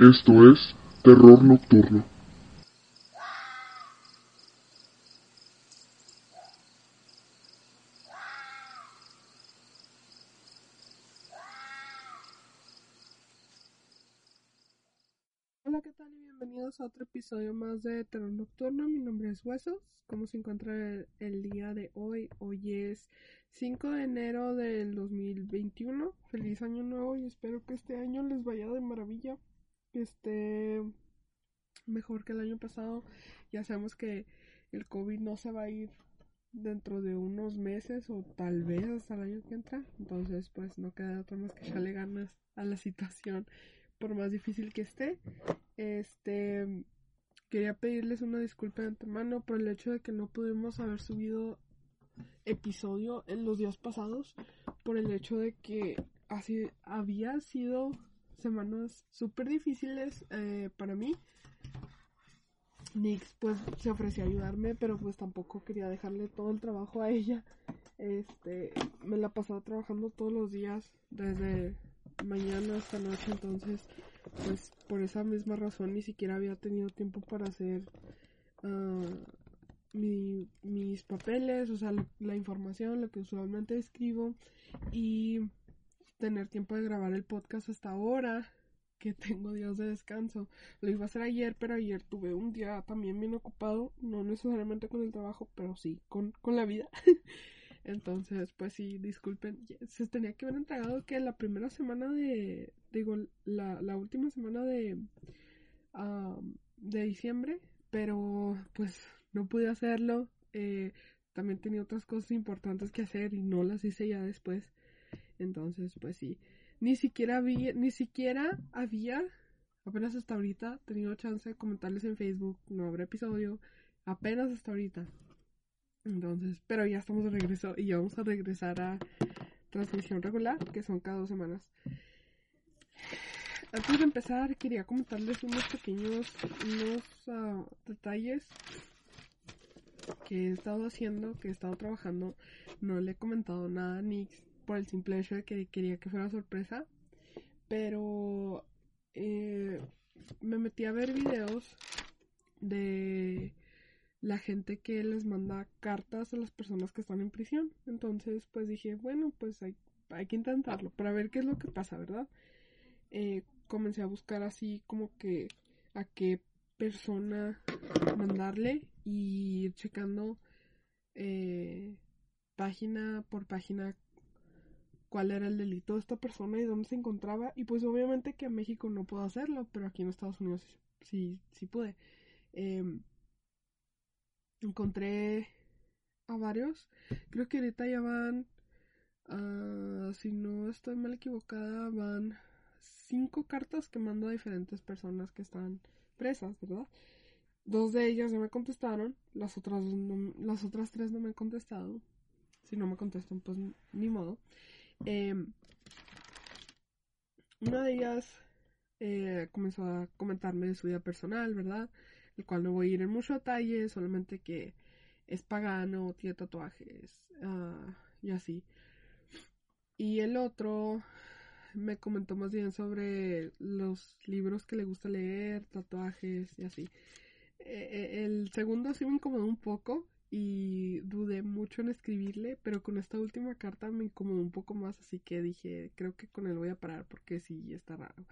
Esto es Terror Nocturno. Hola, ¿qué tal? Y bienvenidos a otro episodio más de Terror Nocturno. Mi nombre es Huesos. ¿Cómo se encuentra el, el día de hoy? Hoy es 5 de enero del 2021. Feliz año nuevo y espero que este año les vaya de maravilla. Esté mejor que el año pasado. Ya sabemos que el COVID no se va a ir dentro de unos meses o tal vez hasta el año que entra. Entonces, pues no queda otra más que echarle ganas a la situación por más difícil que esté. Este quería pedirles una disculpa de antemano por el hecho de que no pudimos haber subido episodio en los días pasados por el hecho de que así había sido semanas súper difíciles eh, para mí. Nix pues se ofreció a ayudarme pero pues tampoco quería dejarle todo el trabajo a ella. Este me la pasaba trabajando todos los días desde mañana hasta noche. Entonces pues por esa misma razón ni siquiera había tenido tiempo para hacer uh, mi, mis papeles, o sea, la información, lo que usualmente escribo. Y tener tiempo de grabar el podcast hasta ahora que tengo días de descanso. Lo iba a hacer ayer, pero ayer tuve un día también bien ocupado, no necesariamente con el trabajo, pero sí con, con la vida. Entonces, pues sí, disculpen, se tenía que haber entregado que la primera semana de, digo, la, la última semana de, de diciembre, pero pues no pude hacerlo. Eh, también tenía otras cosas importantes que hacer y no las hice ya después. Entonces, pues sí, ni siquiera había, ni siquiera había, apenas hasta ahorita, tenido chance de comentarles en Facebook, no habrá episodio, apenas hasta ahorita. Entonces, pero ya estamos de regreso y ya vamos a regresar a transmisión regular, que son cada dos semanas. Antes de empezar, quería comentarles unos pequeños unos, uh, detalles que he estado haciendo, que he estado trabajando. No le he comentado nada a Nix por el simple hecho de que quería que fuera sorpresa. Pero eh, me metí a ver videos de la gente que les manda cartas a las personas que están en prisión. Entonces, pues dije, bueno, pues hay, hay que intentarlo para ver qué es lo que pasa, ¿verdad? Eh, comencé a buscar así como que a qué persona mandarle y ir checando eh, página por página cuál era el delito de esta persona y dónde se encontraba. Y pues obviamente que en México no puedo hacerlo, pero aquí en Estados Unidos sí, sí pude. Eh, encontré a varios. Creo que ahorita ya van, uh, si no estoy mal equivocada, van cinco cartas que mando a diferentes personas que están presas, ¿verdad? Dos de ellas ya me contestaron, las otras, no, las otras tres no me han contestado. Si no me contestan, pues ni modo. Eh, una de ellas eh, comenzó a comentarme de su vida personal, ¿verdad? El cual no voy a ir en mucho detalle, solamente que es pagano, tiene tatuajes uh, y así. Y el otro me comentó más bien sobre los libros que le gusta leer, tatuajes y así. Eh, el segundo sí me incomodó un poco y dudé mucho en escribirle, pero con esta última carta me incomodó un poco más, así que dije, creo que con él voy a parar porque sí está raro.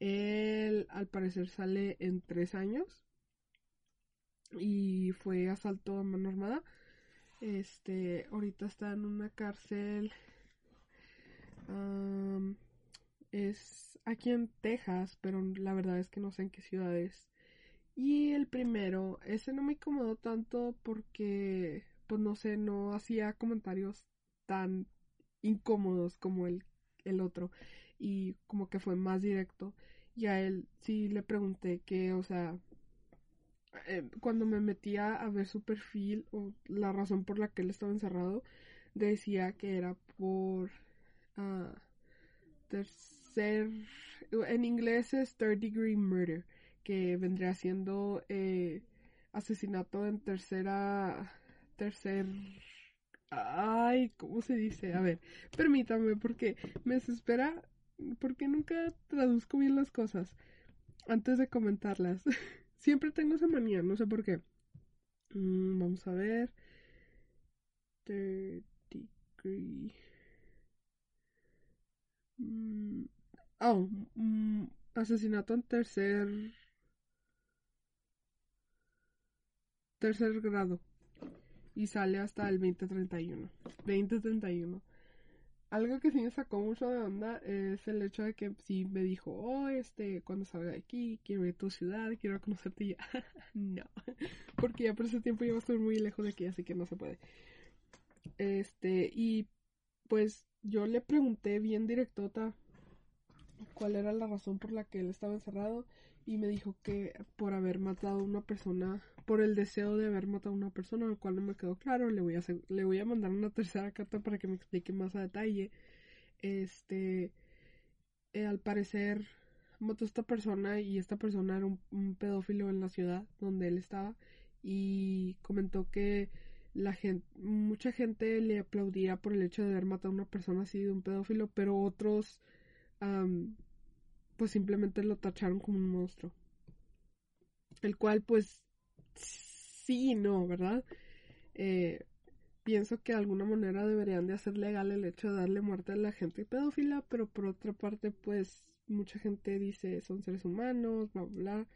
Él al parecer sale en tres años y fue asalto a mano armada. Este, ahorita está en una cárcel. Um, es aquí en Texas, pero la verdad es que no sé en qué ciudad es. Y el primero, ese no me incomodó tanto porque, pues no sé, no hacía comentarios tan incómodos como el, el otro. Y como que fue más directo. Y a él sí le pregunté que, o sea, eh, cuando me metía a ver su perfil o la razón por la que él estaba encerrado, decía que era por uh, tercer, en inglés es third degree murder, que vendría siendo eh, asesinato en tercera, tercer, ay, ¿cómo se dice? A ver, permítame porque me desespera, porque nunca traduzco bien las cosas antes de comentarlas. Siempre tengo esa manía, no sé por qué. Mm, vamos a ver. Mm, oh, mm, asesinato en tercer. Tercer grado. Y sale hasta el 2031. 2031 algo que sí me sacó mucho de onda es el hecho de que sí me dijo, oh, este, cuando salga de aquí, quiero ir a tu ciudad, quiero conocerte ya. no, porque ya por ese tiempo iba a estar muy lejos de aquí, así que no se puede. Este, y pues yo le pregunté bien directota cuál era la razón por la que él estaba encerrado y me dijo que por haber matado a una persona, por el deseo de haber matado a una persona, al cual no me quedó claro, le voy a le voy a mandar una tercera carta para que me explique más a detalle. Este, eh, al parecer mató a esta persona y esta persona era un, pedófilo en la ciudad donde él estaba y comentó que la gente, mucha gente le aplaudía por el hecho de haber matado a una persona así de un pedófilo, pero otros pues simplemente lo tacharon como un monstruo. El cual pues sí y no, ¿verdad? Eh, pienso que de alguna manera deberían de hacer legal el hecho de darle muerte a la gente pedófila, pero por otra parte pues mucha gente dice son seres humanos, bla, bla, bla.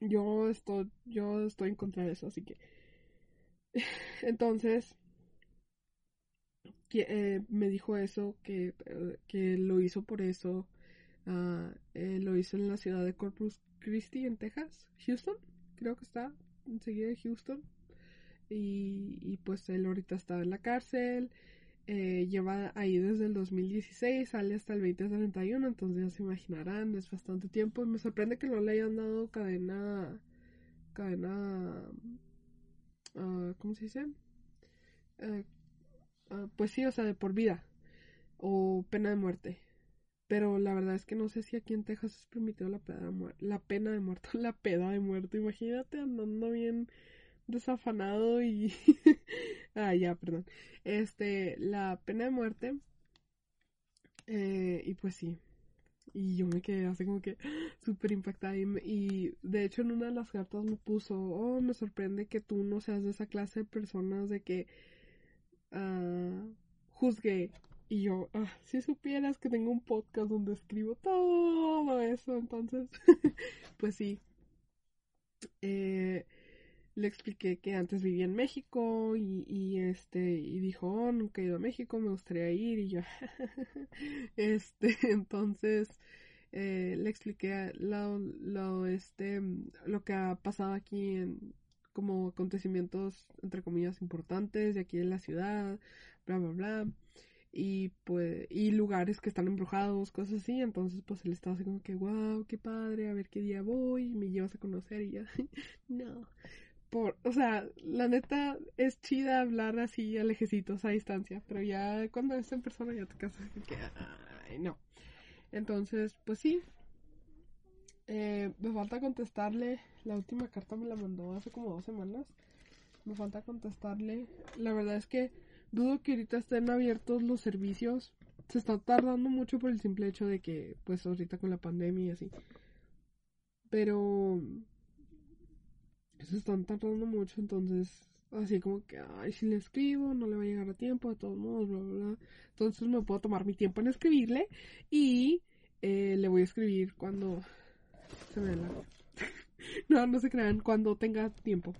Yo estoy, yo estoy en contra de eso, así que... Entonces, eh, me dijo eso, que, eh, que, lo hizo por eso. Uh, lo hizo en la ciudad de Corpus Christi, en Texas, Houston, creo que está enseguida Houston. Y, pues él ahorita está en la cárcel. Eh, lleva ahí desde el 2016, sale hasta el 2031, entonces ya se imaginarán, es bastante tiempo. Me sorprende que no le hayan dado cadena. cadena. Uh, ¿Cómo se dice? Uh, Ah, pues sí, o sea, de por vida o pena de muerte. Pero la verdad es que no sé si aquí en Texas es permitido la pena de muerte. La pena de muerte, la peda de muerte. Imagínate andando bien desafanado y... ah, ya, perdón. Este, la pena de muerte. Eh, y pues sí. Y yo me quedé así como que súper impactada. Y, y, de hecho en una de las cartas me puso, oh, me sorprende que tú no seas de esa clase de personas de que uh, juzgué. Y yo, ah, si supieras que tengo un podcast donde escribo todo eso, entonces, pues sí. Eh, le expliqué que antes vivía en México y, y este y dijo oh, nunca he ido a México me gustaría ir y yo este entonces eh, le expliqué lo, lo este lo que ha pasado aquí en como acontecimientos, entre comillas, importantes de aquí en la ciudad, bla, bla, bla. Y pues, y lugares que están embrujados, cosas así. Entonces, pues él estaba así como que, wow, qué padre, a ver qué día voy, me llevas a conocer y ya. no. Por, o sea, la neta es chida hablar así a lejecitos, a distancia, pero ya cuando es en persona ya te casas que, ay, no. Entonces, pues sí, eh, me falta contestarle. La última carta me la mandó hace como dos semanas. Me falta contestarle. La verdad es que dudo que ahorita estén abiertos los servicios. Se está tardando mucho por el simple hecho de que, pues ahorita con la pandemia y así. Pero... Se están tardando mucho, entonces así como que, ay, si le escribo, no le va a llegar a tiempo, de todos modos, bla, bla, bla. Entonces me puedo tomar mi tiempo en escribirle y eh, le voy a escribir cuando se me no, no se crean cuando tenga tiempo.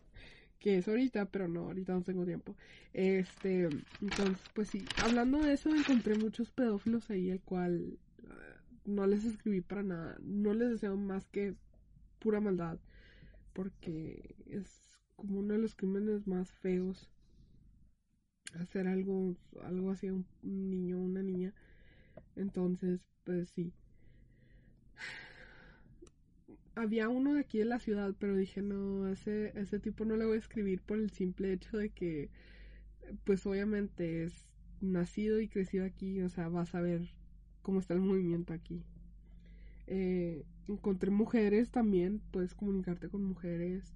Que es ahorita, pero no, ahorita no tengo tiempo. Este, entonces, pues sí. Hablando de eso, encontré muchos pedófilos ahí, el cual ah, no les escribí para nada. No les deseo más que pura maldad. Porque es como uno de los crímenes más feos. Hacer algo, algo así a un niño o una niña. Entonces, pues sí. Había uno de aquí de la ciudad, pero dije, no, ese, ese tipo no le voy a escribir por el simple hecho de que, pues obviamente es nacido y crecido aquí, o sea, vas a ver cómo está el movimiento aquí. Eh, encontré mujeres también, puedes comunicarte con mujeres.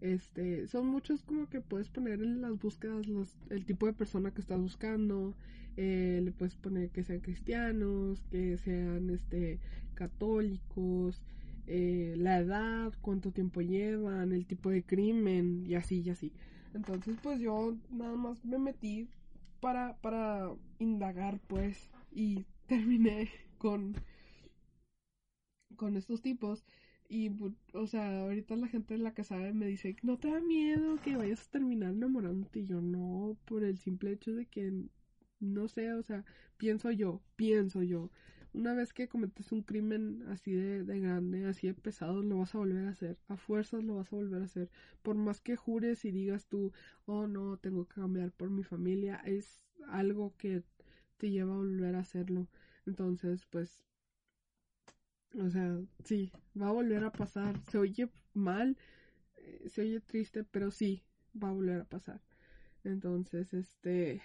Este, son muchos como que puedes poner en las búsquedas el tipo de persona que estás buscando. Eh, le puedes poner que sean cristianos, que sean este católicos, eh, la edad, cuánto tiempo llevan, el tipo de crimen y así y así. Entonces pues yo nada más me metí para, para indagar, pues, y terminé con, con estos tipos. Y, o sea, ahorita la gente en la que sabe me dice, no te da miedo que vayas a terminar enamorándote. Y yo no, por el simple hecho de que, no sé, o sea, pienso yo, pienso yo una vez que cometes un crimen así de, grande, así de pesado, lo vas a volver a hacer. A fuerzas lo vas a volver a hacer. Por más que jures y digas tú, oh no, tengo que cambiar por mi familia, es algo que te lleva a volver a hacerlo. Entonces, pues, o sea, sí, va a volver a pasar. Se oye mal, eh, se oye triste, pero sí, va a volver a pasar. Entonces, este,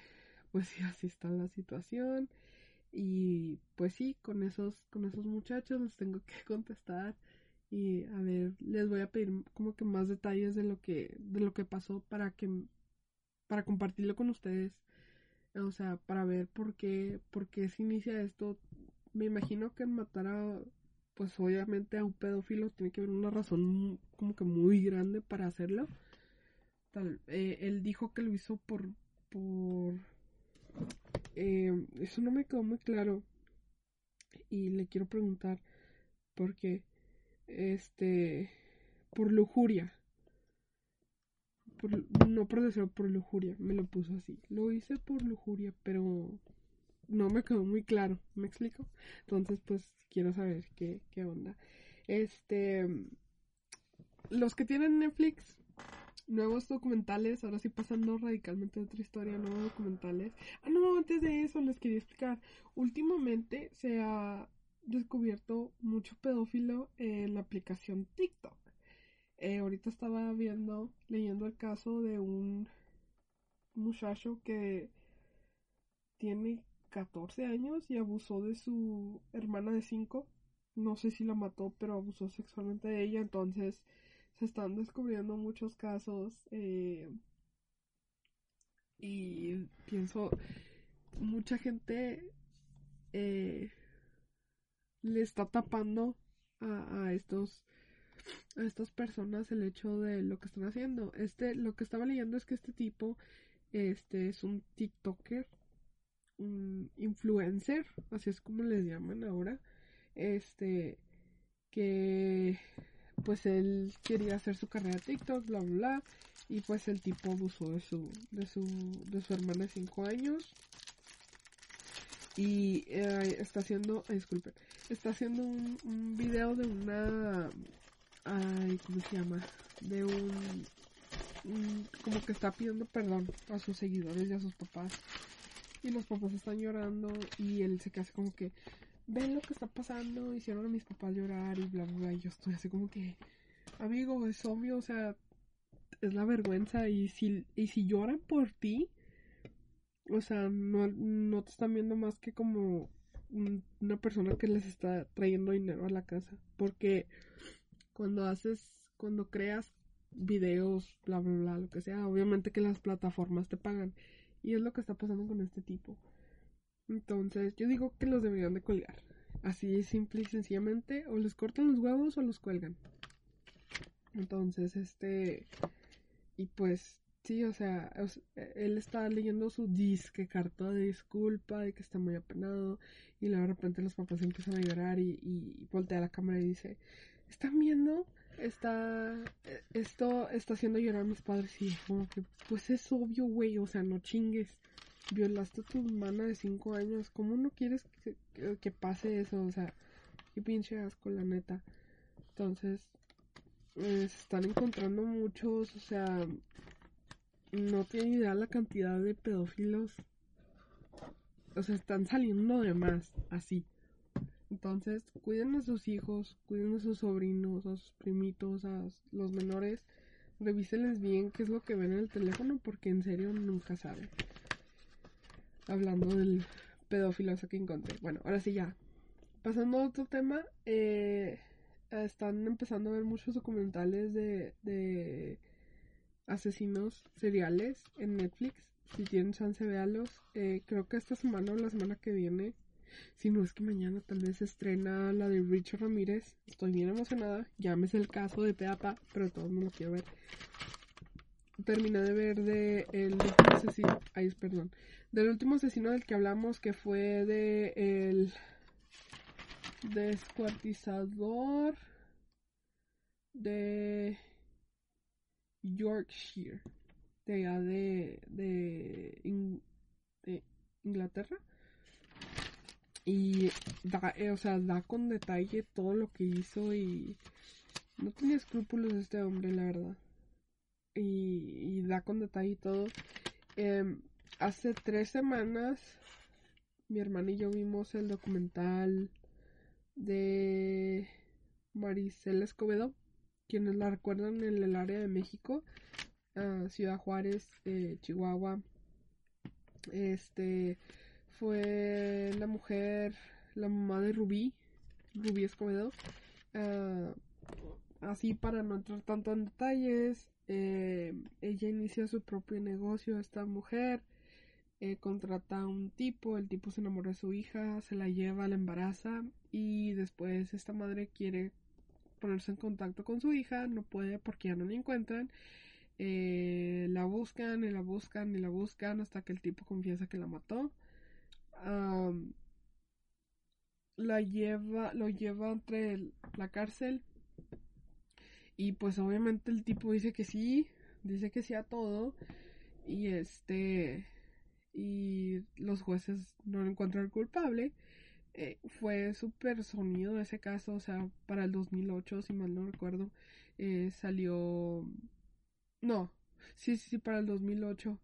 pues sí, así está la situación. Y pues sí, con esos, con esos muchachos les tengo que contestar. Y a ver, les voy a pedir como que más detalles de lo que, de lo que pasó para que, para compartirlo con ustedes. O sea, para ver por qué, por qué se inicia esto. Me imagino que matar a, pues obviamente a un pedófilo tiene que haber una razón como que muy grande para hacerlo. Tal, eh, él dijo que lo hizo por, por eh, eso no me quedó muy claro. Y le quiero preguntar por qué. Este. Por lujuria. no por deseo, por lujuria. Me lo puso así. Lo hice por lujuria, pero no me quedó muy claro. ¿Me explico? Entonces, pues quiero saber qué, qué onda. Este. Los que tienen Netflix, nuevos documentales, ahora sí pasando radicalmente a otra historia, nuevos documentales. Ah, no, antes de eso les quería explicar. Últimamente se ha descubierto mucho pedófilo en la aplicación TikTok. Eh, ahorita estaba viendo, leyendo el caso de un muchacho que tiene 14 años y abusó de su hermana de 5. No sé si la mató, pero abusó sexualmente de ella. Entonces, se están descubriendo muchos casos eh, y pienso mucha gente eh, le está tapando a, estos a estas personas el hecho de lo que están haciendo. Este lo que estaba leyendo es que este tipo este es un tiktoker un influencer así es como les llaman ahora este que pues él quería hacer su carrera TikTok, bla, bla, bla. Y pues el tipo abusó de su, de su, de su hermana de 5 años. Y eh, está haciendo, disculpe, está haciendo un, un video de una, ay, ¿cómo se llama? De un, como que está pidiendo perdón a sus seguidores y a sus papás. Y los papás están llorando y él se queda así como que, ven lo que está pasando, hicieron a mis papás llorar y bla, bla, bla. Y yo estoy así como que, amigo, es obvio, o sea, es la vergüenza. Y si, y si lloran por ti, o sea, no, no te están viendo más que como una persona que les está trayendo dinero a la casa. Porque cuando haces, cuando creas videos, bla, bla, bla, lo que sea, obviamente que las plataformas te pagan. Y es lo que está pasando con este tipo. Entonces, yo digo que los deberían de colgar. Así simple y sencillamente, o les cortan los huevos o los cuelgan. Entonces, este. Y pues, sí, o sea, él está leyendo su disque carta de disculpa, de que está muy apenado. Y luego de repente los papás empiezan a llorar y, y voltea a la cámara y dice: ¿Están viendo? Está. Esto está haciendo llorar a mis padres. Y como que, pues es obvio, güey, o sea, no chingues violaste a tu hermana de 5 años, ¿cómo no quieres que, pase eso? O sea, qué pinche asco, la neta. Entonces, se están encontrando muchos, o sea, no tienen idea la cantidad de pedófilos. O sea, están saliendo de más, así. Entonces, cuiden a sus hijos, cuiden a sus sobrinos, a sus primitos, a los menores. Revísenles bien qué es lo que ven en el teléfono porque en serio nunca saben. Hablando del pedófilo ese que encontré. Bueno, ahora sí ya. Pasando a otro tema, eh, están empezando a ver muchos documentales de, de asesinos seriales en Netflix. Si tienen chance, véalos. Eh, creo que esta semana o la semana que viene, si no es que mañana tal vez se estrena la de Richard Ramírez. Estoy bien emocionada. Llámese el caso de Peapa, pero todo el mundo quiere ver. Terminé de ver de el último asesino. Ay, perdón. Del último asesino del que hablamos, que fue de el descuartizador de Yorkshire, de de, de, Inglaterra. Y da, eh, o sea, da con detalle todo lo que hizo y no tenía escrúpulos este hombre, la verdad. Y, da con detalle todo. Em, hace tres semanas mi hermana y yo vimos el documental de Maricela Escobedo quienes la recuerdan en el área de México, Ciudad Juárez, eh, Chihuahua. Este fue la mujer, la mamá de Rubí, Rubí Escobedo. Ah, así para no entrar tanto en detalles, eh, ella inicia su propio negocio, esta mujer. Eh, contrata a un tipo, el tipo se enamora de su hija, se la lleva, la embaraza y después esta madre quiere ponerse en contacto con su hija, no puede porque ya no la encuentran. Eh, la buscan y la buscan y la buscan hasta que el tipo confiesa que la mató. la lleva, lo lleva entre la cárcel y pues obviamente el tipo dice que sí, dice que sí a todo y este y los jueces no lo encuentran culpable eh, fue súper sonido ese caso, o sea, para el 2008, si mal no recuerdo, eh, salió... No, sí, sí, sí, para el 2008.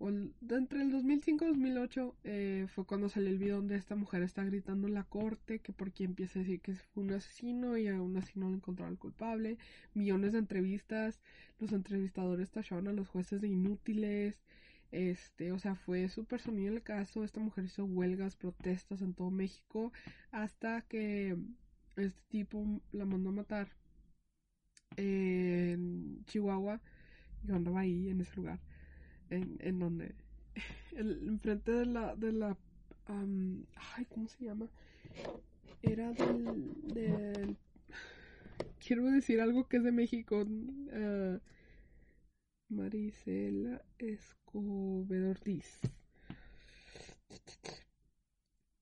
Entre el 2005 y 2008 eh, fue cuando salió el video donde esta mujer está gritando en la corte que porque empieza a decir que fue un asesino y aún así no encontraron culpable. Millones de entrevistas, los entrevistadores tacharon a los jueces de inútiles. Este, o sea, fue súper sonido el caso. Esta mujer hizo huelgas, protestas en todo México hasta que este tipo la mandó a matar en Chihuahua. Yo andaba ahí en ese lugar, en, en donde, enfrente de la, de la, ay, ¿cómo se llama? Era del, quiero decir algo que es de México. Uh, Marisela Escobedo Ortiz.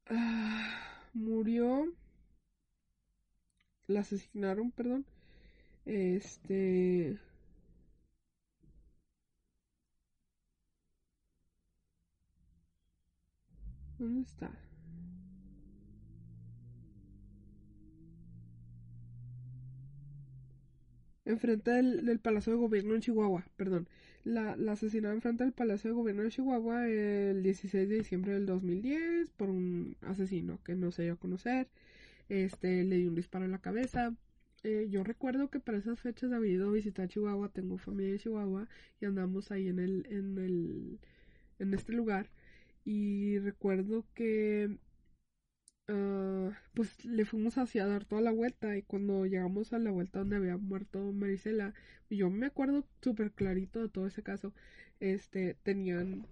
Ah, murió. La asesinaron, perdón. Este. ¿Dónde está? enfrente del, Palacio de Gobierno en Chihuahua, perdón. La, la asesinaron enfrente del Palacio de Gobierno de Chihuahua el 16 de diciembre del 2010 por un asesino que no se dio a conocer. Este, le dio un disparo en la cabeza. Eh, yo recuerdo que para esas fechas había ido a visitar Chihuahua, tengo familia en Chihuahua y andamos ahí en el, en el, en este lugar. Y recuerdo que Ah, pues le fuimos hacia dar toda la vuelta y cuando llegamos a la vuelta donde había muerto Marisela, yo me acuerdo súper clarito de todo ese caso, este, tenían,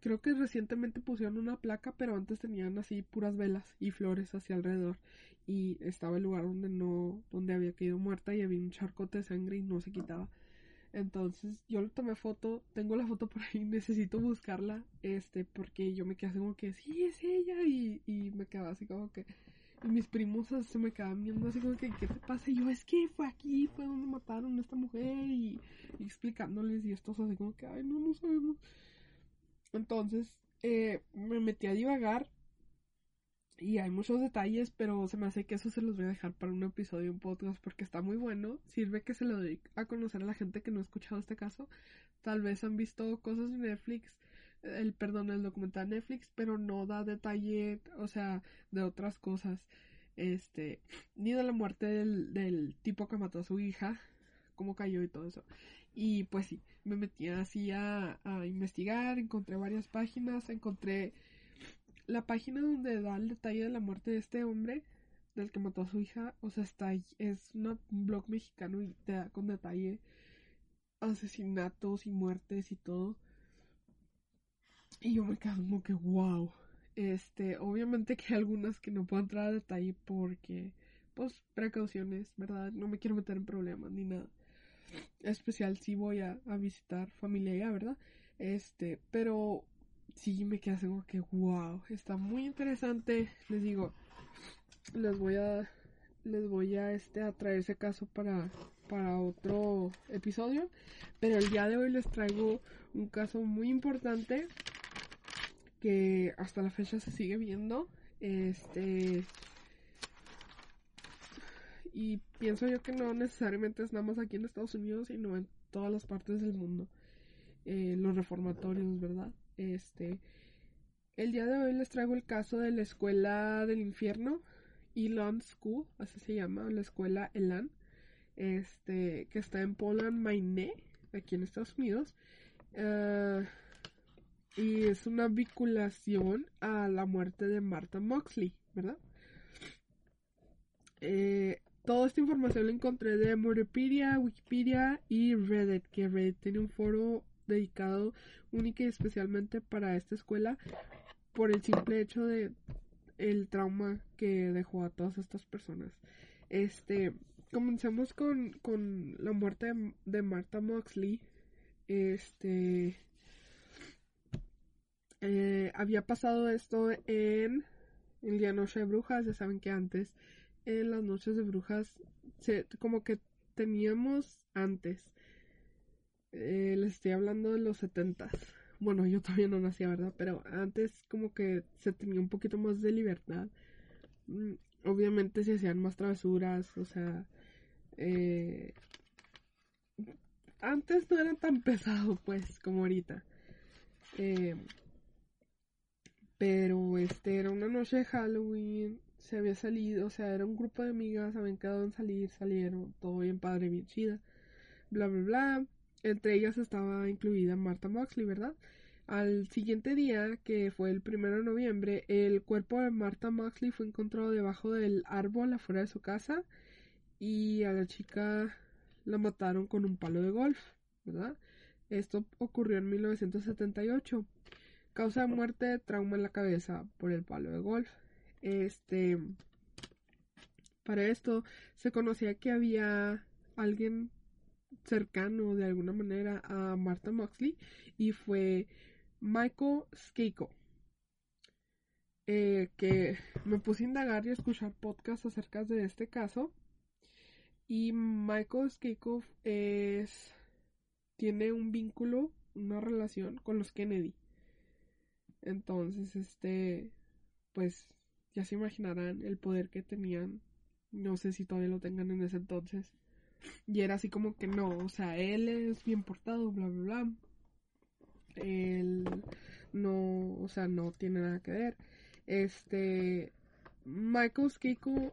creo que recientemente pusieron una placa, pero antes tenían así puras velas y flores hacia alrededor y estaba el lugar donde no, donde había caído muerta y había un charcote de sangre y no se quitaba. Entonces yo le tomé foto, tengo la foto por ahí, necesito buscarla, este, porque yo me quedé así como que, sí, es ella, y, y me quedaba así como que, y mis primos se me quedaban viendo así como que, ¿qué te pasa? Y yo, es que fue aquí, fue donde mataron a esta mujer, y, explicándoles, y estos así como que, ay, no, no sabemos. Entonces, eh, me metí a divagar, Y hay muchos detalles, pero se me hace que eso se los voy a dejar para un episodio, un podcast, porque está muy bueno. Sirve que se lo doy a conocer a la gente que no ha escuchado este caso. Tal vez han visto cosas en Netflix, el perdón, el documental Netflix, pero no da detalle, o sea, de otras cosas. Este, ni de la muerte del, del tipo que mató a su hija, cómo cayó y todo eso. Y pues sí, me metí así a, a investigar, encontré varias páginas, encontré la página donde da el detalle de la muerte de este hombre, del que mató a su hija, o sea, está ahí, es un blog mexicano y te da con detalle asesinatos y muertes y todo. Y yo me quedo como que wow. Este, obviamente que hay algunas que no puedo entrar a detalle porque, pues, precauciones, ¿verdad? No me quiero meter en problemas ni nada. Especial si voy a, a visitar familia ya, ¿verdad? Este, pero sí me queda como que wow, está muy interesante. Les digo, les voy a les voy a este a traer ese caso para para otro episodio, pero el día de hoy les traigo un caso muy importante que hasta la fecha se sigue viendo. Este y pienso yo que no necesariamente es nada más aquí en Estados Unidos, sino en todas las partes del mundo. Eh, los reformatorios, ¿verdad? Este, el día de hoy les traigo el caso de la escuela del infierno, Elan School, así se llama, la escuela Elan, este, que está en Poland, Maine, aquí en Estados Unidos. Ah, y es una vinculación a la muerte de Martha Moxley, ¿verdad? Eh, toda esta información la encontré de Murderpedia, Wikipedia y Reddit, que Reddit tiene un foro dedicado única y especialmente para esta escuela por el simple hecho de el trauma que dejó a todas estas personas. Este, comenzamos con, con la muerte de, Martha Moxley. Este, eh, había pasado esto en el día Noche de Brujas, ya saben que antes en las noches de brujas se, como que teníamos antes eh, les estoy hablando de los setentas. Bueno, yo todavía no nacía, ¿verdad? Pero antes como que se tenía un poquito más de libertad. Mm, obviamente se hacían más travesuras, o sea... Eh, antes no era tan pesado, pues, como ahorita. Eh, pero este era una noche de Halloween, se había salido, o sea, era un grupo de amigas, habían quedado en salir, salieron, todo bien padre, bien chida, bla, bla, bla. Entre ellas estaba incluida Martha Moxley, ¿verdad? Al siguiente día, que fue el primero de noviembre, el cuerpo de Martha Moxley fue encontrado debajo del árbol afuera de su casa y a la chica la mataron con un palo de golf, ¿verdad? Esto ocurrió en 1978. Causa de muerte, trauma en la cabeza por el palo de golf. Este, para esto se conocía que había alguien cercano de alguna manera a Martha Moxley y fue Michael Skeiko. Eh, que me puse a indagar y a escuchar podcasts acerca de este caso. Y Michael Skeiko es. tiene un vínculo, una relación con los Kennedy. Entonces, este. Pues ya se imaginarán el poder que tenían. No sé si todavía lo tengan en ese entonces. Y era así como que no, o sea, él es bien portado, bla, bla, bla. Él no, o sea, no tiene nada que ver. Este, Michael Skiko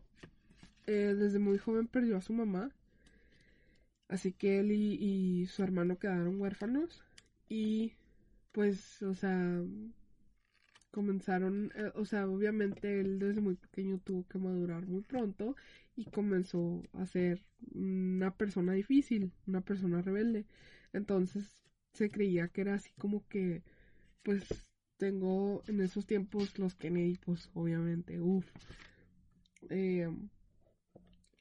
eh, desde muy joven perdió a su mamá. Así que él y, y su hermano quedaron huérfanos. Y pues, o sea, comenzaron, eh, o sea, obviamente él desde muy pequeño tuvo que madurar muy pronto y comenzó a ser una persona difícil, una persona rebelde. Entonces se creía que era así como que, pues tengo en esos tiempos los Kennedy, pues obviamente, uff. Eh,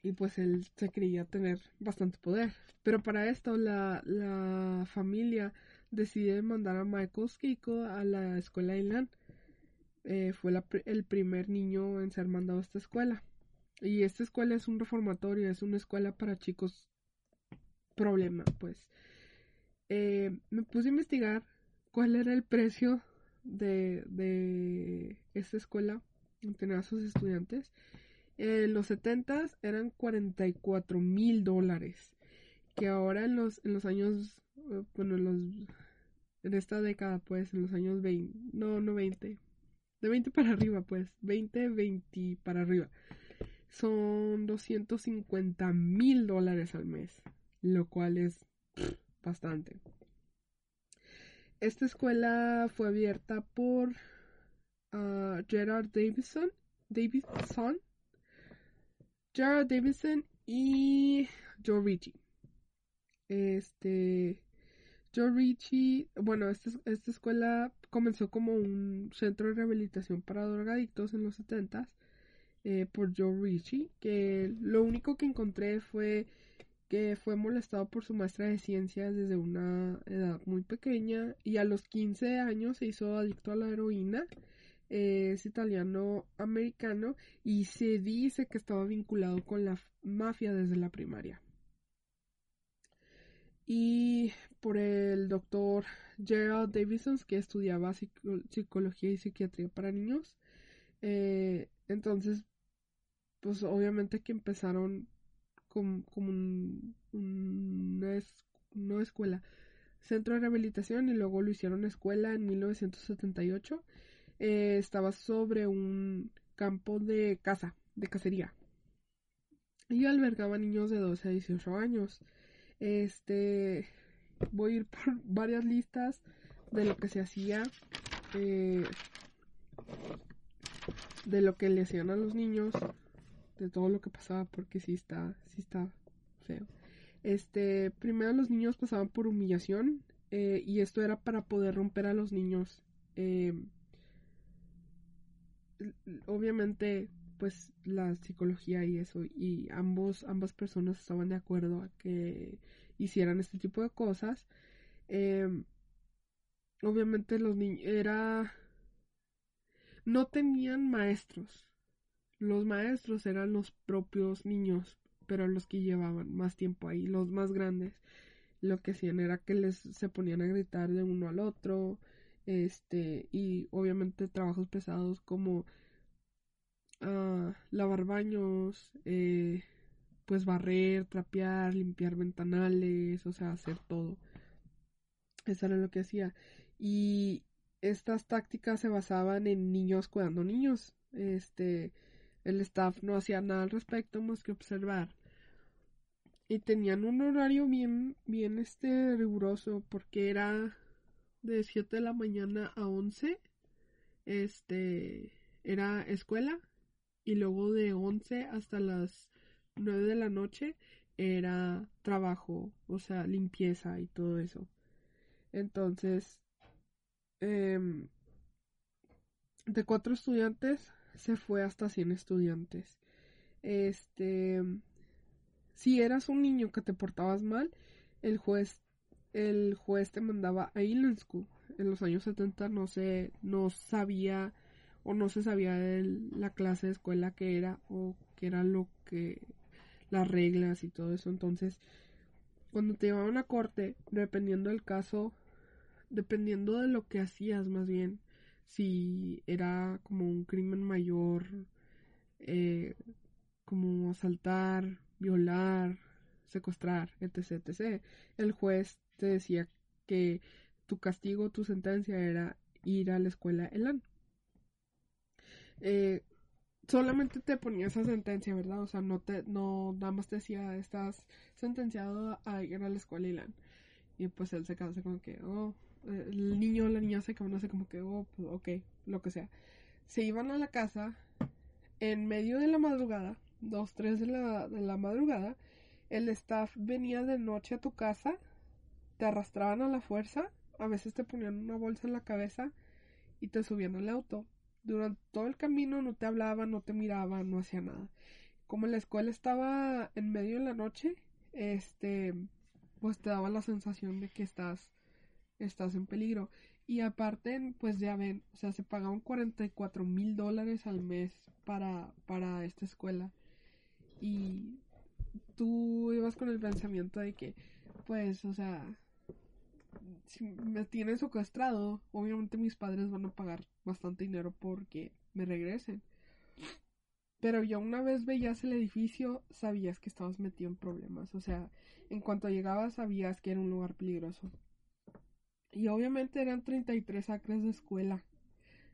y pues él se creía tener bastante poder. Pero para esto la, la familia decide mandar a Michael Skiko a la escuela Inland eh, fue el primer niño en ser mandado a esta escuela. Y esta escuela es un reformatorio, es una escuela para chicos problema, pues. Eh, me puse a investigar cuál era el precio de, de esta escuela mantener a sus estudiantes. En los 70 eran 44 mil dólares. Que ahora en los, en los años, eh, bueno, en, los, en esta década, pues, en los años 20, no, no 20, de 20 para arriba, pues, 20, 20 para arriba, son 250 mil dólares al mes, lo cual es bastante. Esta escuela fue abierta por ah, Gerard Davidson, Davidson, Gerard Davidson y Joe Ritchie. Este, Joe Ritchie, bueno, esta, esta escuela comenzó como un centro de rehabilitación para drogadictos en los 70 eh, por Joe Ritchie, que lo único que encontré fue que fue molestado por su maestra de ciencias desde una edad muy pequeña y a los 15 años se hizo adicto a la heroína. es italiano americano y se dice que estaba vinculado con la mafia desde la primaria. Y por el doctor Gerald Davidson, que estudiaba psicología y psiquiatría para niños. Eh, entonces, pues obviamente que empezaron como, una, escuela, centro de rehabilitación y luego lo hicieron escuela en 1978. Eh, estaba sobre un campo de caza, de cacería. Y albergaba niños de 12 a 18 años. Este, voy a ir por varias listas de lo que se hacía, eh, de lo que le hacían a los niños de todo lo que pasaba porque sí está, sí está feo. Este, primero los niños pasaban por humillación eh, y esto era para poder romper a los niños. Eh, obviamente, pues la psicología y eso y ambos, ambas personas estaban de acuerdo a que hicieran este tipo de cosas. Eh, obviamente los niños era no tenían maestros los maestros eran los propios niños, pero los que llevaban más tiempo ahí, los más grandes. Lo que hacían era que les se ponían a gritar de uno al otro, este, y obviamente trabajos pesados como uh, lavar baños, eh, pues barrer, trapear, limpiar ventanales, o sea, hacer todo. Eso era lo que hacía. Y estas tácticas se basaban en niños cuidando niños. Este, el staff no hacía nada al respecto más que observar. Y tenían un horario bien, bien este riguroso porque era de 7 de la mañana a 11. Este era escuela y luego de 11 hasta las 9 de la noche era trabajo, o sea, limpieza y todo eso. Entonces, em, de cuatro estudiantes, se fue hasta 100 estudiantes. Este, si eras un niño que te portabas mal, el juez, el juez te mandaba a Inland School. En los años 70 no se, no sabía o no se sabía la clase de escuela que era o que era lo que, las reglas y todo eso. Entonces, cuando te llevaban a corte, dependiendo del caso, dependiendo de lo que hacías más bien, si era como un crimen mayor, eh, como asaltar, violar, secuestrar, etc, etc. El juez te decía que tu castigo, tu sentencia era ir a la escuela ELAN. Eh, solamente te ponía esa sentencia, ¿verdad? O sea, no te, no, nada más te decía, estás sentenciado a ir a la escuela ELAN. Y pues él se quedó como que, oh, el niño o la niña se no sé como que, oh, pues, ok, lo que sea. Se iban a la casa en medio de la madrugada, dos, tres de la, de la madrugada, el staff venía de noche a tu casa, te arrastraban a la fuerza, a veces te ponían una bolsa en la cabeza y te subían al auto. Durante todo el camino no te hablaban, no te miraban, no hacía nada. Como la escuela estaba en medio de la noche, este, pues te daba la sensación de que estás estás en peligro. Y aparte, pues ya ven, o sea, se pagaban 44 mil dólares al mes para, para esta escuela. Y tú ibas con el pensamiento de que, pues, o sea, si me tienen secuestrado, obviamente mis padres van a pagar bastante dinero porque me regresen. Pero ya una vez veías el edificio, sabías que estabas metido en problemas. O sea, en cuanto llegabas, sabías que era un lugar peligroso. Y obviamente eran 33 acres de escuela.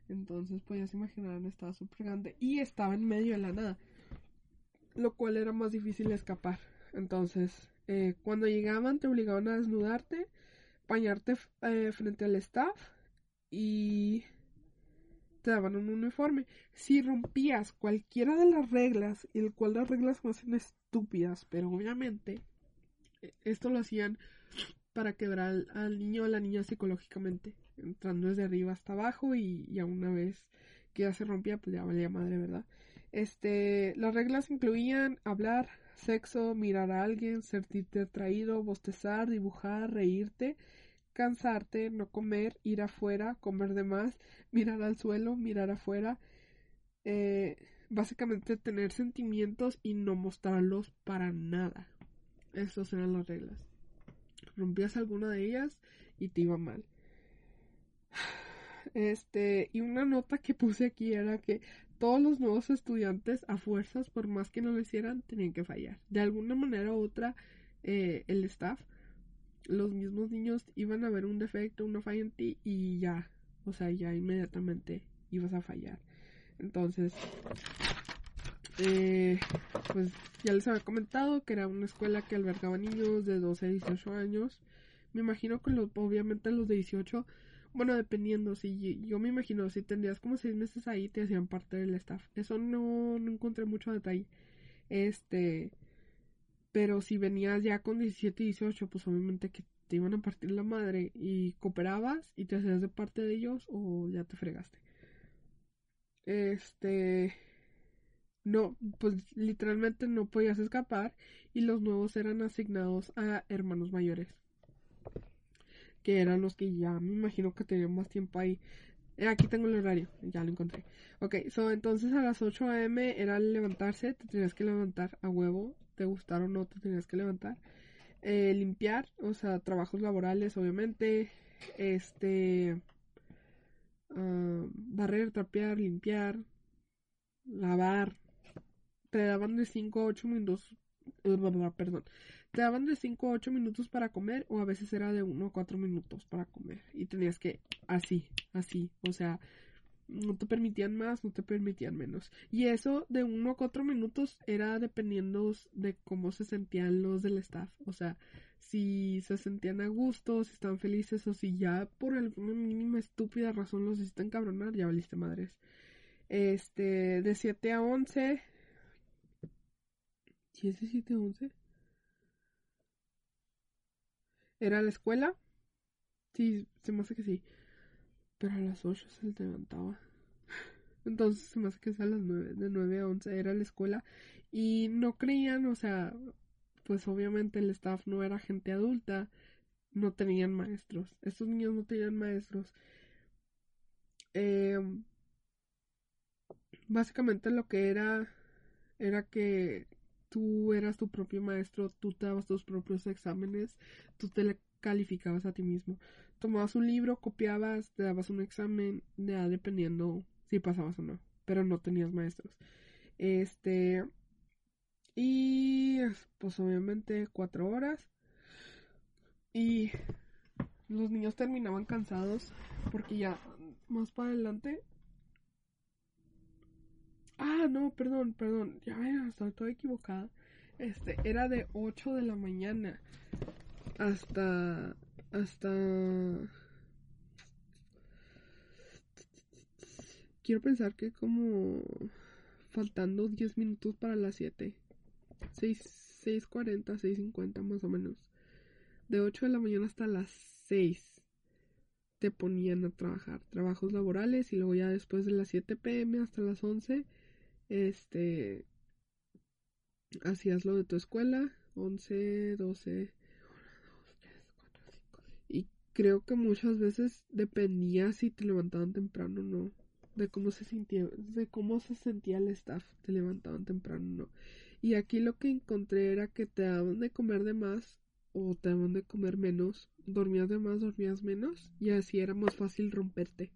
Entonces, podías imaginar, estaba súper grande. Y estaba en medio de la nada. Lo cual era más difícil escapar. Entonces, eh, cuando llegaban, te obligaban a desnudarte, bañarte eh, frente al staff y te daban un uniforme. Si rompías cualquiera de las reglas, el cual las reglas son estúpidas, pero obviamente eh, esto lo hacían para quebrar al, niño o la niña psicológicamente, entrando desde arriba hasta abajo y, y a una vez que ya se rompía, pues ya valía madre, ¿verdad? Este, las reglas incluían hablar, sexo, mirar a alguien, sentirte atraído, bostezar, dibujar, reírte, cansarte, no comer, ir afuera, comer de más, mirar al suelo, mirar afuera, eh, básicamente tener sentimientos y no mostrarlos para nada. Esas eran las reglas. Rompías alguna de ellas y te iba mal. Este, y una nota que puse aquí era que todos los nuevos estudiantes, a fuerzas, por más que no lo hicieran, tenían que fallar. De alguna manera u otra, eh, el staff los mismos niños iban a ver un defecto, una falla en ti y ya, o sea, ya inmediatamente ibas a fallar. Entonces, eh, pues ya les había comentado que era una escuela que albergaba niños de 12 a 18 años. Me imagino que los, obviamente los de 18, bueno, dependiendo, si yo me imagino, si tendrías como 6 meses ahí, te hacían parte del staff. Eso no, no encontré mucho detalle. Este, pero si venías ya con 17 y 18, pues obviamente que te iban a partir la madre y cooperabas y te hacías de parte de ellos o ya te fregaste. Este... No, pues literalmente no podías escapar y los nuevos eran asignados a hermanos mayores. Que eran los que ya me imagino que tenían más tiempo ahí. Eh, aquí tengo el horario, ya lo encontré. Ok, so entonces a las 8 a.m. era levantarse, te tenías que levantar a huevo te gustara o no, te tenías que levantar. Eh, limpiar, o sea, trabajos laborales, obviamente. Este. Ah, barrer, trapear, limpiar, lavar. Te daban de 5 a 8 minutos. Perdón. Te daban de 5 a 8 minutos para comer, o a veces era de 1 a 4 minutos para comer. Y tenías que, así, así. O sea, no te permitían más, no te permitían menos. Y eso de uno a cuatro minutos era dependiendo de cómo se sentían los del staff. O sea, si se sentían a gusto, si estaban felices o si ya por alguna mínima estúpida razón los hiciste encabronar, ya valiste madres. Este, de 7 a 11. ¿Sí es de 7 a 11? ¿Era la escuela? Sí, se me hace que sí. Pero a las 8 se levantaba. Entonces se me hace que es a las 9, de 9 a 11 era la escuela. Y no creían, o sea, pues obviamente el staff no era gente adulta, no tenían maestros. Estos niños no tenían maestros. Eh, básicamente lo que era era que tú eras tu propio maestro, tú te dabas tus propios exámenes, tú te calificabas a ti mismo tomabas un libro, copiabas, te dabas un examen, ya dependiendo si pasabas o no, pero no tenías maestros. Este, y pues obviamente cuatro horas. Y los niños terminaban cansados porque ya más para adelante. Ah, no, perdón, perdón, ya estoy toda equivocada. Este, era de 8 de la mañana hasta hasta... Quiero pensar que como faltando 10 minutos para las 7. 6.40, 6.50 más o menos. De 8 de la mañana hasta las 6 te ponían a trabajar. Trabajos laborales y luego ya después de las 7 pm hasta las 11 este hacías lo de tu escuela 11 12 creo que muchas veces dependía si te levantaban temprano o no. De cómo se sentía, de cómo se sentía el staff, te levantaban temprano o no. Y aquí lo que encontré era que te daban de comer de más o te daban de comer menos. Dormías de más, dormías menos. Y así era más fácil romperte.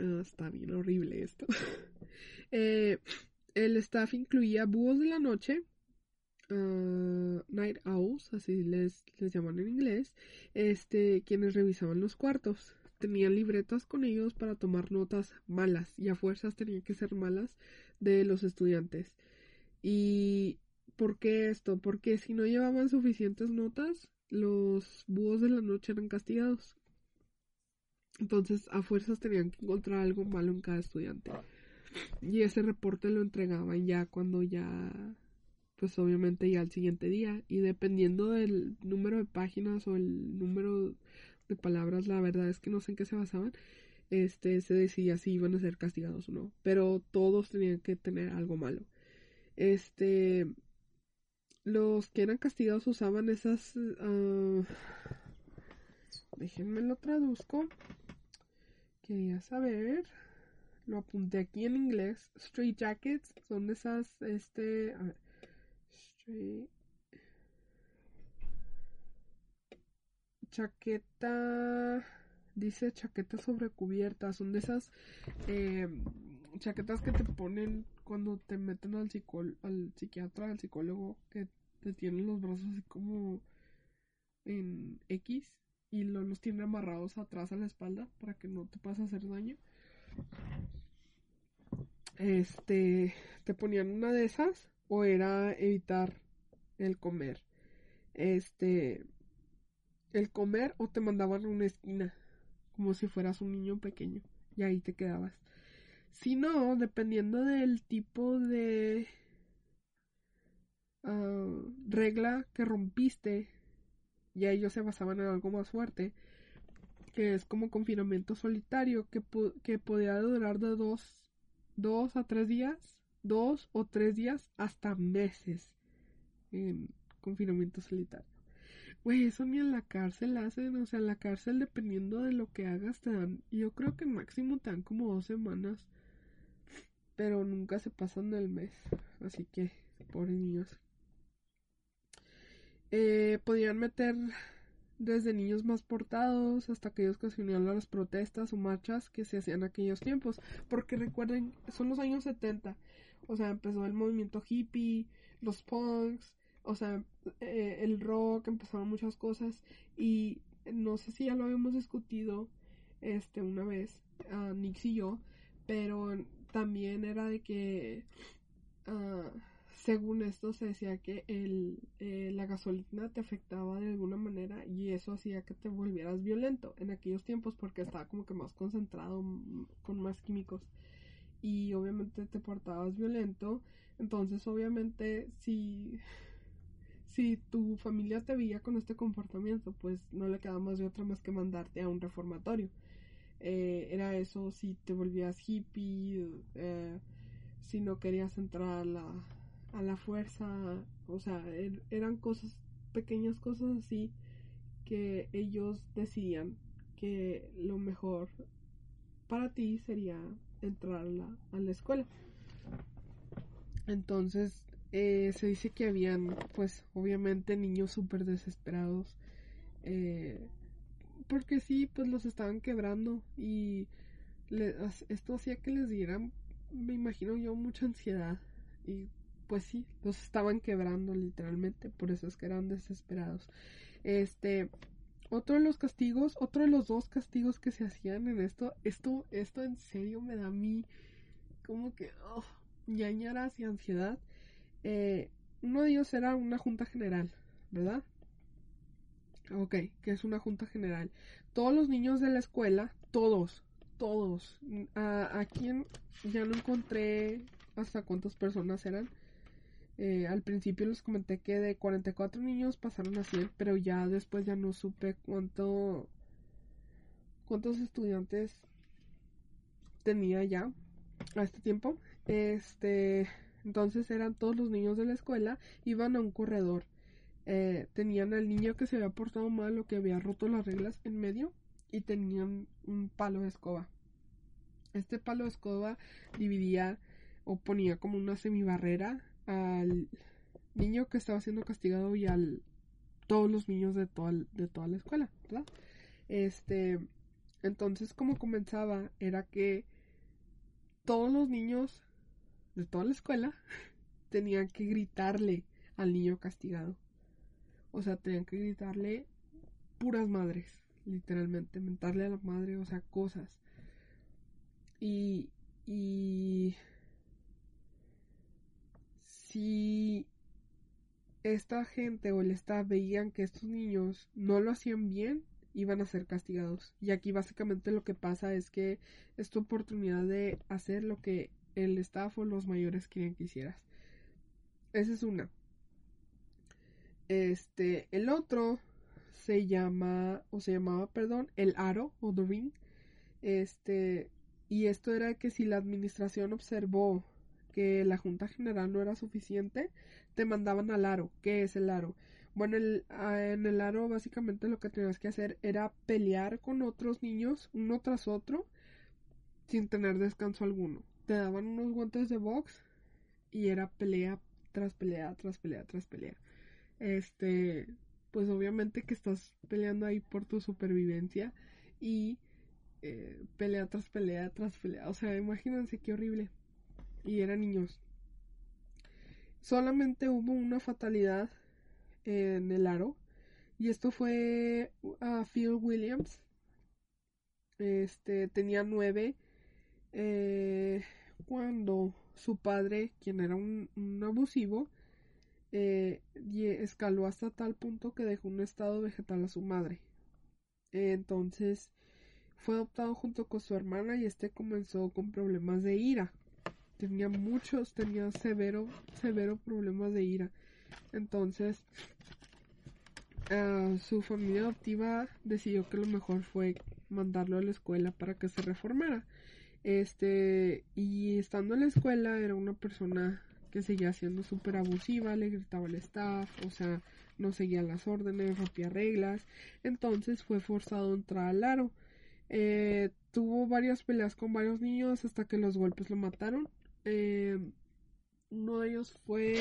Ah, está bien horrible esto. Eh, el staff incluía búhos de la noche, ah, night owls, así les, les llaman en inglés, este, quienes revisaban los cuartos. Tenían libretas con ellos para tomar notas malas y a fuerzas tenían que ser malas de los estudiantes. ¿Y por qué esto? Porque si no llevaban suficientes notas, los búhos de la noche eran castigados. Entonces, a fuerzas tenían que encontrar algo malo en cada estudiante. Y ese reporte lo entregaban ya cuando ya, pues obviamente ya al siguiente día. Y dependiendo del número de páginas o el número de palabras, la verdad es que no sé en qué se basaban, este, se decidía si iban a ser castigados o no. Pero todos tenían que tener algo malo. Este, los que eran castigados usaban esas, uh, déjenme lo traduzco. Quería saber. Lo apunté aquí en inglés. Straight jackets son esas, este, a ver, straight, chaqueta, dice chaqueta sobre cubierta, son de esas eh, chaquetas que te ponen cuando te meten al, al psiquiatra, al psicólogo, que te tienen los brazos así como en X y los tiene amarrados atrás a la espalda para que no te a hacer daño. Este, te ponían una de esas o era evitar el comer. Este, el comer o te mandaban a una esquina como si fueras un niño pequeño y ahí te quedabas. Si no, dependiendo del tipo de ah, regla que rompiste, ya ellos se basaban en algo más fuerte, que es como confinamiento solitario, que, que podía durar de dos, dos a tres días, dos o tres días hasta meses en confinamiento solitario. Güey, eso ni en la cárcel hacen, o sea, en la cárcel dependiendo de lo que hagas te dan, yo creo que máximo te dan como dos semanas, pero nunca se pasan del mes, así que, por niños. Eh, podían meter desde niños más portados hasta aquellos que se unían a las protestas o marchas que se hacían en aquellos tiempos. Porque recuerden, son los años 70. O sea, empezó el movimiento hippie, los punks, o sea, eh, el rock, empezaron muchas cosas. Y no sé si ya lo habíamos discutido este una vez, a Nix y yo, pero también era de que. Uh, según esto se decía que el, eh, la gasolina te afectaba de alguna manera y eso hacía que te volvieras violento en aquellos tiempos porque estaba como que más concentrado con más químicos. Y obviamente te portabas violento. Entonces obviamente si si tu familia te veía con este comportamiento pues no le quedaba más de otra más que mandarte a un reformatorio. Eh, era eso si te volvías hippie eh, si no querías entrar a la a la fuerza, o sea, er, eran cosas, pequeñas cosas así que ellos decidían que lo mejor para ti sería entrar a la, escuela. Entonces, eh, se dice que habían, pues, obviamente niños súper desesperados. Eh, porque sí, pues los estaban quebrando y esto hacía que les dieran, me imagino yo, mucha ansiedad. Y pues sí, los estaban quebrando literalmente, por eso es que eran desesperados. Este, otro de los castigos, otro de los dos castigos que se hacían en esto, esto, esto en serio me da a mí como que, oh, ñañaras y ansiedad. Eh, uno de ellos era una junta general, ¿verdad? Ok, que es una junta general. Todos los niños de la escuela, todos, todos. A, a quien ya no encontré hasta cuántas personas eran eh, al principio les comenté que de 44 niños pasaron a 100, pero ya después ya no supe cuánto cuántos estudiantes tenía ya a este tiempo. Este, entonces eran todos los niños de la escuela, iban a un corredor. Eh, tenían al niño que se había portado mal o que había roto las reglas en medio y tenían un palo de escoba. Este palo de escoba dividía o ponía como una semibarrera al niño que estaba siendo castigado y al todos los niños de toda, de toda la escuela, ¿verdad? Este, Entonces, como comenzaba, era que todos los niños de toda la escuela tenían que gritarle al niño castigado. O sea, tenían que gritarle puras madres, literalmente, mentarle a la madre, o sea, cosas. Y, y si esta gente o el staff veían que estos niños no lo hacían bien, iban a ser castigados. Y aquí básicamente lo que pasa es que es tu oportunidad de hacer lo que el staff o los mayores quieren que hicieras. Esa es una. Este, el otro se llama, o se llamaba, perdón, el aro o the ring. Este, y esto era que si la administración observó que la Junta General no era suficiente, te mandaban al aro. ¿Qué es el aro? Bueno, el, ah, en el aro básicamente lo que tenías que hacer era pelear con otros niños, uno tras otro, sin tener descanso alguno. Te daban unos guantes de box y era pelea tras pelea, tras pelea, tras pelea. Este, pues obviamente que estás peleando ahí por tu supervivencia y eh, pelea tras pelea tras pelea. O sea, imagínense qué horrible. Y eran niños. Solamente hubo una fatalidad en el aro. Y esto fue a Phil Williams. Este tenía nueve. Eh, cuando su padre, quien era un, abusivo, eh, escaló hasta tal punto que dejó un estado vegetal a su madre. entonces fue adoptado junto con su hermana y este comenzó con problemas de ira. Tenía muchos, tenía severo, severo problemas de ira. Entonces, uh, su familia adoptiva decidió que lo mejor fue mandarlo a la escuela para que se reformara. Este, y estando en la escuela era una persona que seguía siendo súper abusiva, le gritaba al staff, o sea, no seguía las órdenes, rompía reglas. Entonces fue forzado a entrar al aro. Eh, tuvo varias peleas con varios niños hasta que los golpes lo mataron. Eh, uno de ellos fue,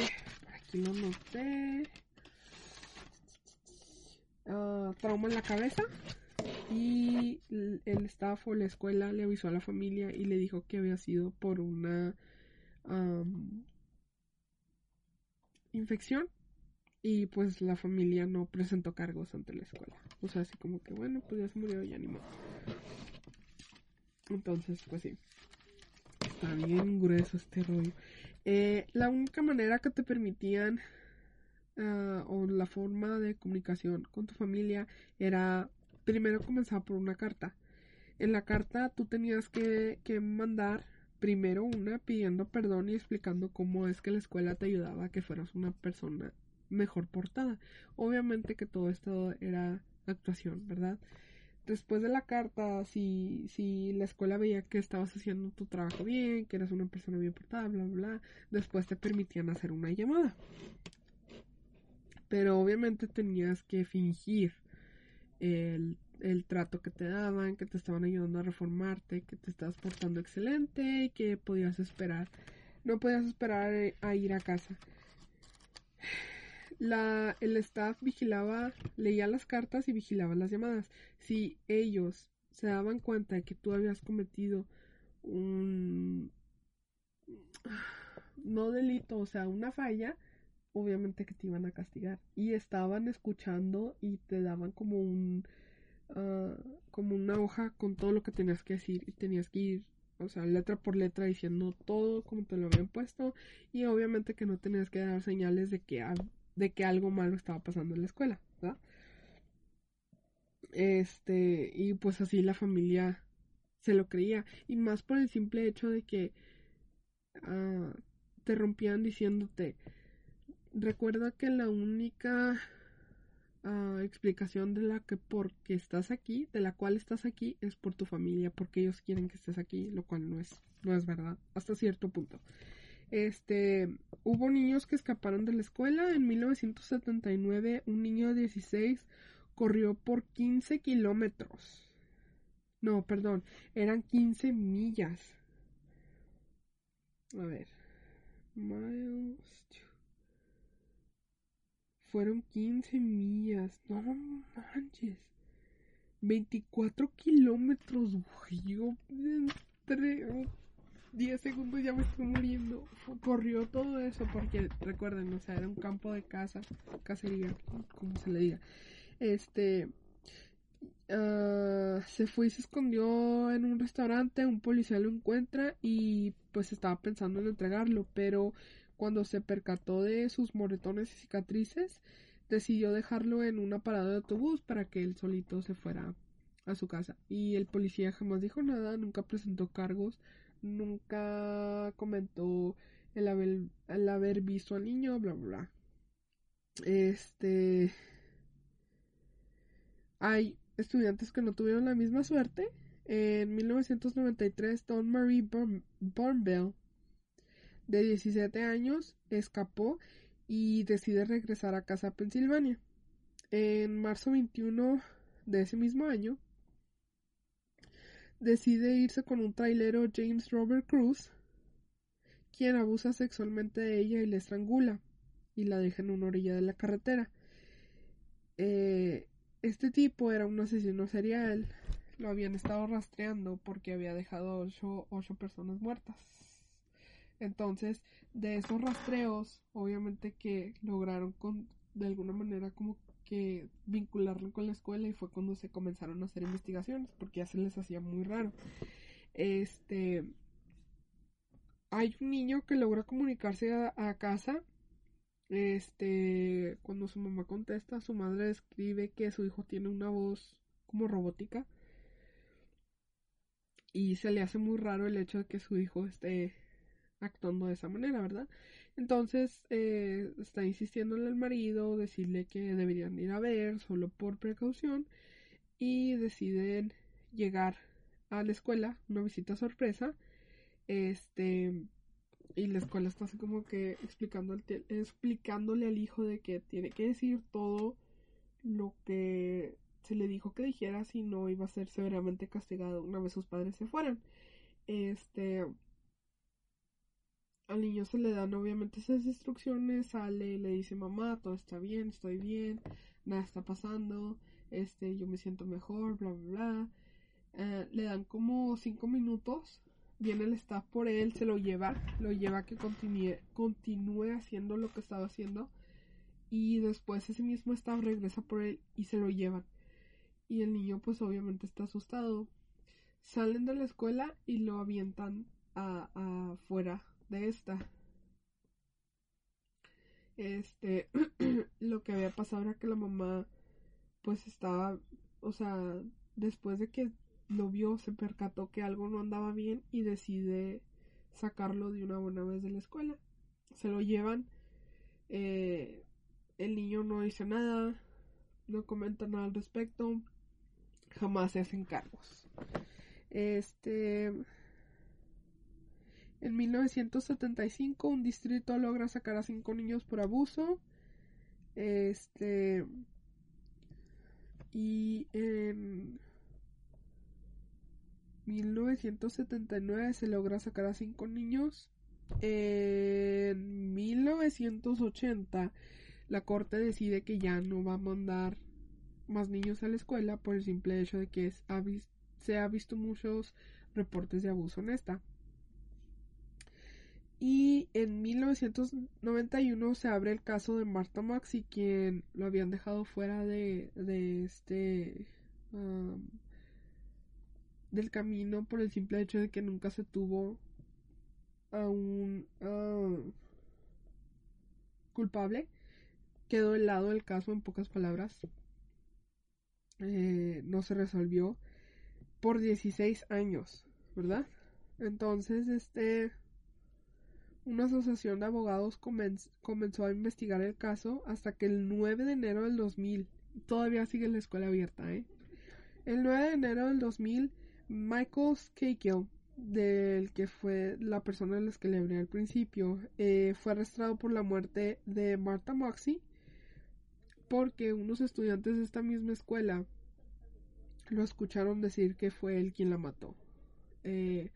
aquí lo noté, uh, trauma en la cabeza y el staff o la escuela le avisó a la familia y le dijo que había sido por una infección y pues la familia no presentó cargos ante la escuela. O sea, así como que bueno, pues ya se murió y animó. Entonces, pues sí. Está bien grueso este rollo. Eh, la única manera que te permitían uh, o la forma de comunicación con tu familia era primero comenzar por una carta. En la carta tú tenías que, que mandar primero una pidiendo perdón y explicando cómo es que la escuela te ayudaba a que fueras una persona mejor portada. Obviamente que todo esto era actuación, ¿verdad? Después de la carta, si, si la escuela veía que estabas haciendo tu trabajo bien, que eras una persona bien portada, bla, bla, después te permitían hacer una llamada. Pero obviamente tenías que fingir el, el trato que te daban, que te estaban ayudando a reformarte, que te estabas portando excelente y que podías esperar. No podías esperar a ir a casa. La, el staff vigilaba, leía las cartas y vigilaba las llamadas. Si ellos se daban cuenta de que tú habías cometido un no delito, o sea, una falla, obviamente que te iban a castigar. Y estaban escuchando y te daban como un uh, como una hoja con todo lo que tenías que decir y tenías que ir, o sea, letra por letra diciendo todo como te lo habían puesto y obviamente que no tenías que dar señales de que de que algo malo estaba pasando en la escuela, ¿verdad? Este, y pues así la familia se lo creía. Y más por el simple hecho de que uh, te rompían diciéndote, recuerda que la única uh, explicación de la que porque estás aquí, de la cual estás aquí, es por tu familia, porque ellos quieren que estés aquí, lo cual no es, no es verdad, hasta cierto punto. Este, hubo niños que escaparon de la escuela. En 1979, un niño de 16 corrió por 15 kilómetros. No, perdón, eran 15 millas. A ver. Miles. Fueron 15 millas. No manches. 24 kilómetros. Yo entre 10 segundos ya me estoy muriendo. Corrió todo eso porque, recuerden, o sea, era un campo de casa, cacería, como se le diga. Este. ah, se fue y se escondió en un restaurante, un policía lo encuentra y pues estaba pensando en entregarlo, pero cuando se percató de sus moretones y cicatrices, decidió dejarlo en una parada de autobús para que él solito se fuera a su casa. Y el policía jamás dijo nada, nunca presentó cargos, nunca comentó el haber, el haber visto al niño, bla, bla, bla. Este... Hay estudiantes que no tuvieron la misma suerte. En 1993, Don Marie Born de 17 años, escapó y decide regresar a casa a Pensilvania. En marzo 21 de ese mismo año, decide irse con un trailero James Robert Cruz, quien abusa sexualmente de ella y la estrangula y la deja en una orilla de la carretera. Eh, este tipo era un asesino serial. Lo habían estado rastreando porque había dejado ocho, ocho personas muertas. Entonces, de esos rastreos, obviamente que lograron con, de alguna manera como que vincularlo con la escuela y fue cuando se comenzaron a hacer investigaciones porque ya se les hacía muy raro. Este hay un niño que logra comunicarse a, casa. Este, cuando su mamá contesta, su madre describe que su hijo tiene una voz como robótica. Y se le hace muy raro el hecho de que su hijo esté actuando de esa manera, ¿verdad? Entonces eh, está insistiéndole al marido, decirle que deberían ir a ver solo por precaución y deciden llegar a la escuela, una visita sorpresa, este y la escuela está así como que explicando explicándole al hijo de que tiene que decir todo lo que se le dijo que dijera si no iba a ser severamente castigado una vez sus padres se fueran. Este al niño se le dan obviamente esas instrucciones, sale, le dice mamá, todo está bien, estoy bien, nada está pasando, este, yo me siento mejor, bla, bla, bla. Eh, le dan como cinco minutos, viene el staff por él, se lo lleva, lo lleva a que continúe, continúe haciendo lo que estaba haciendo y después ese mismo staff regresa por él y se lo llevan. Y el niño pues obviamente está asustado. Salen de la escuela y lo avientan afuera de esta. Este, lo que había pasado era que la mamá, pues estaba, o sea, después de que lo vio, se percató que algo no andaba bien y decide sacarlo de una buena vez de la escuela. Se lo llevan, eh, el niño no dice nada, no comenta nada al respecto, jamás se hacen cargos. Este, en 1975 un distrito logra sacar a cinco niños por abuso. Este y en 1979 se logra sacar a cinco niños. En 1980 la corte decide que ya no va a mandar más niños a la escuela por el simple hecho de que se ha visto muchos reportes de abuso en esta. Y en 1991 se abre el caso de Marta Maxi, quien lo habían dejado fuera de, de este del camino por el simple hecho de que nunca se tuvo a un culpable. Quedó helado el caso en pocas palabras. Eh, no se resolvió por 16 años, ¿verdad? Entonces, este una asociación de abogados comenzó a investigar el caso hasta que el 9 de enero del 2000, todavía sigue la escuela abierta, ¿eh? El 9 de enero del 2000, Michael Skakel, del que fue la persona a la que le hablé al principio, eh, fue arrestado por la muerte de Martha Moxie porque unos estudiantes de esta misma escuela lo escucharon decir que fue él quien la mató. Eh,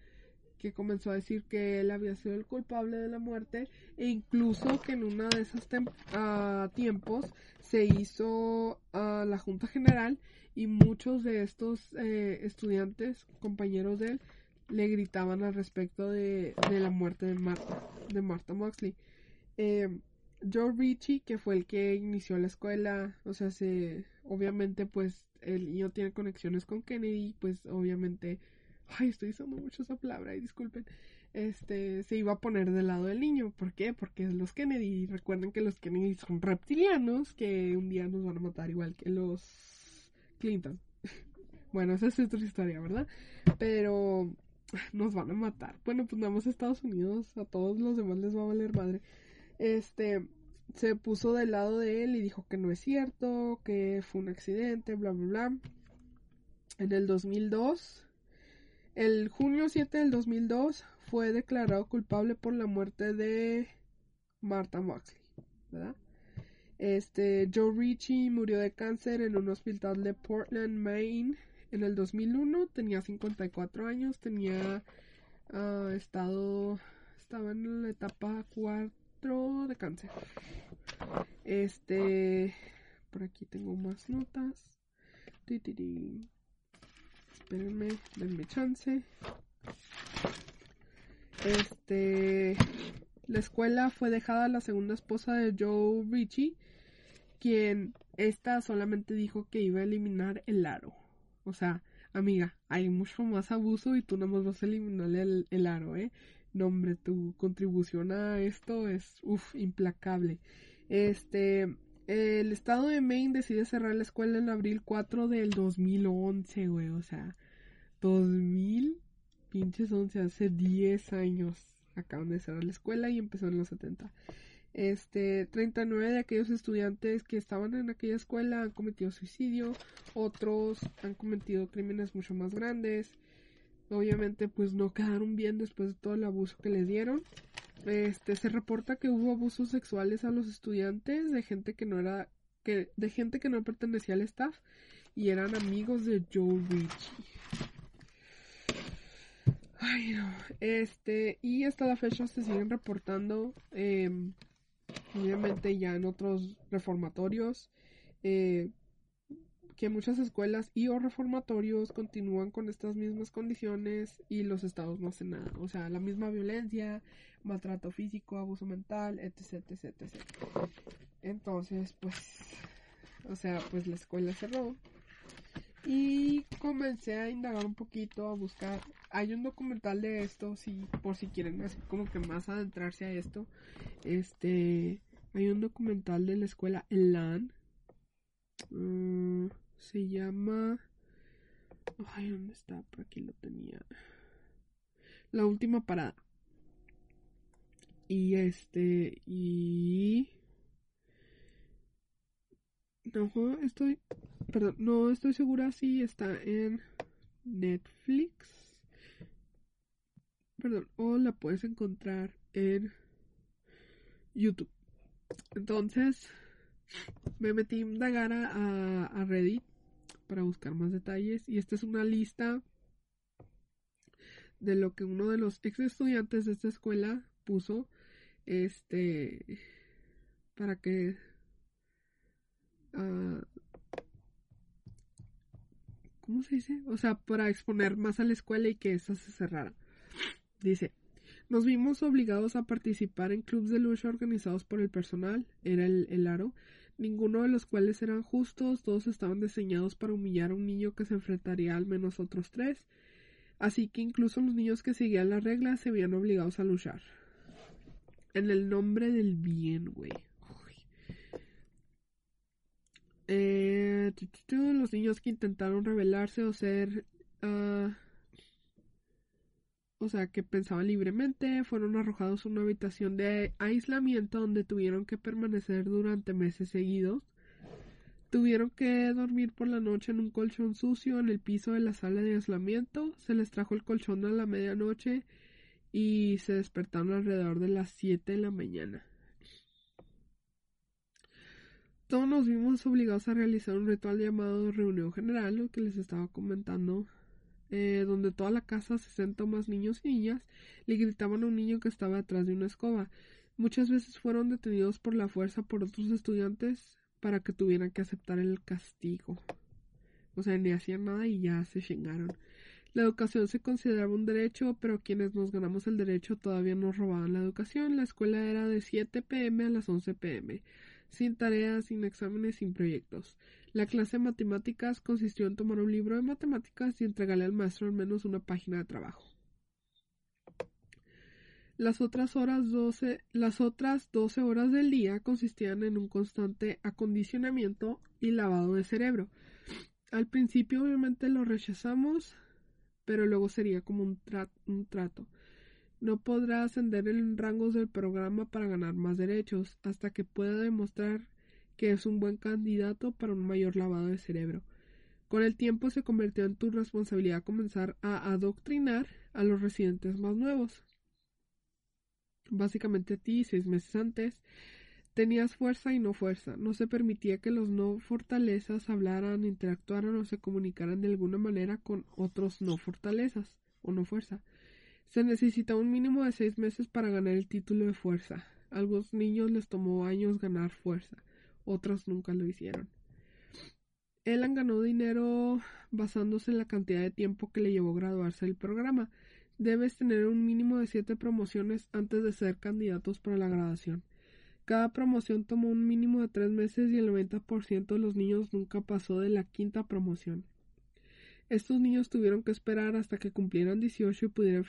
que comenzó a decir que él había sido el culpable de la muerte e incluso que en una de esos uh, tiempos se hizo uh, la Junta General y muchos de estos eh, estudiantes, compañeros de él, le gritaban al respecto de, de la muerte de Marta, de Marta Moxley. Eh, Joe Ritchie, que fue el que inició la escuela, o sea, se, obviamente, pues, el niño tiene conexiones con Kennedy, pues, obviamente, ay, estoy usando mucho esa palabra, y disculpen, este, se iba a poner del lado del niño, ¿por qué? Porque los Kennedy, recuerden que los Kennedy son reptilianos, que un día nos van a matar igual que los Clinton. bueno, esa es otra historia, ¿verdad? Pero nos van a matar. Bueno, pues nada más Estados Unidos, a todos los demás les va a valer madre este se puso del lado de él y dijo que no es cierto, que fue un accidente, bla, bla, bla. En el 2002, el junio 7 del 2002, fue declarado culpable por la muerte de Martha Moxley, ¿verdad? Este, Joe Ritchie murió de cáncer en un hospital de Portland, Maine, en el 2001. Tenía 54 años, tenía uh, estado, estaba en la etapa cuarta de cáncer. Este, por aquí tengo más notas. Espérenme, denme chance. Este, la escuela fue dejada a la segunda esposa de Joe Ritchie, quien esta solamente dijo que iba a eliminar el aro. O sea, amiga, hay mucho más abuso y tú nada más vas a eliminar el, el aro, ¿eh? No, hombre, tu contribución a esto es, uff, implacable. Este, el estado de Maine decide cerrar la escuela en abril 4 del 2011, güey, o sea, 2000, pinches 11, hace 10 años acaban de cerrar la escuela y empezó en los 70. Este, 39 de aquellos estudiantes que estaban en aquella escuela han cometido suicidio, otros han cometido crímenes mucho más grandes obviamente pues no quedaron bien después de todo el abuso que les dieron. Este se reporta que hubo abusos sexuales a los estudiantes de gente que no era que de gente que no pertenecía al staff y eran amigos de Joe Ritchie. Ay, no. Este, y hasta la fecha se siguen reportando, em, obviamente ya en otros reformatorios, eh, que muchas escuelas y o reformatorios continúan con estas mismas condiciones y los estados no hacen nada. O sea, la misma violencia, maltrato físico, abuso mental, etc, etc, etc. Entonces, pues, o sea, pues la escuela cerró. Y comencé a indagar un poquito, a buscar. Hay un documental de esto, si, por si quieren así como que más adentrarse a esto. Este, hay un documental de la escuela LAN. Mm, se llama... Ay, ¿dónde está? Por aquí lo tenía. La última parada. Y este... Y... No, estoy... Perdón, no estoy segura si está en Netflix. Perdón, o la puedes encontrar en YouTube. Entonces, me metí a indagar a, a Reddit para buscar más detalles y esta es una lista de lo que uno de los ex estudiantes de esta escuela puso este para que uh, ¿cómo se dice? O sea, para exponer más a la escuela y que esa se cerrara. Dice, nos vimos obligados a participar en clubes de lucha organizados por el personal, era el, el aro, ninguno de los cuales eran justos, todos estaban diseñados para humillar a un niño que se enfrentaría al menos otros tres, así que incluso los niños que seguían las reglas se veían obligados a luchar. En el nombre del bien, güey. Eh, los niños que intentaron rebelarse o ser... Uh, o sea, que pensaban libremente, fueron arrojados a una habitación de aislamiento donde tuvieron que permanecer durante meses seguidos. Tuvieron que dormir por la noche en un colchón sucio en el piso de la sala de aislamiento. Se les trajo el colchón a la medianoche y se despertaron alrededor de las 7 de la mañana. Todos nos vimos obligados a realizar un ritual llamado reunión general, lo que les estaba comentando eh, donde toda la casa, 60 más niños y niñas, le gritaban a un niño que estaba detrás de una escoba. Muchas veces fueron detenidos por la fuerza por otros estudiantes, para que tuvieran que aceptar el castigo. O sea, ni hacían nada y ya se chingaron. La educación se consideraba un derecho, pero quienes nos ganamos el derecho todavía nos robaban la educación. La escuela era de 7 pm a las 11 pm, sin tareas, sin exámenes, sin proyectos. La clase de matemáticas consistió en tomar un libro de matemáticas y entregarle al maestro al menos una página de trabajo. Las otras horas 12, las otras 12 horas del día consistían en un constante acondicionamiento y lavado de cerebro. Al principio obviamente lo rechazamos, pero luego sería como un, un trato. No podrá ascender en rangos del programa para ganar más derechos hasta que pueda demostrar que es un buen candidato para un mayor lavado de cerebro. Con el tiempo se convirtió en tu responsabilidad comenzar a adoctrinar a los residentes más nuevos básicamente a ti seis meses antes, tenías fuerza y no fuerza. No se permitía que los no fortalezas hablaran, interactuaran o se comunicaran de alguna manera con otros no fortalezas o no fuerza. Se necesita un mínimo de seis meses para ganar el título de fuerza. A algunos niños les tomó años ganar fuerza, otros nunca lo hicieron. Elan ganó dinero basándose en la cantidad de tiempo que le llevó graduarse del programa debes tener un mínimo de siete promociones antes de ser candidatos para la graduación. Cada promoción tomó un mínimo de tres meses y el 90% de los niños nunca pasó de la quinta promoción. Estos niños tuvieron que esperar hasta que cumplieran 18 y pudieran,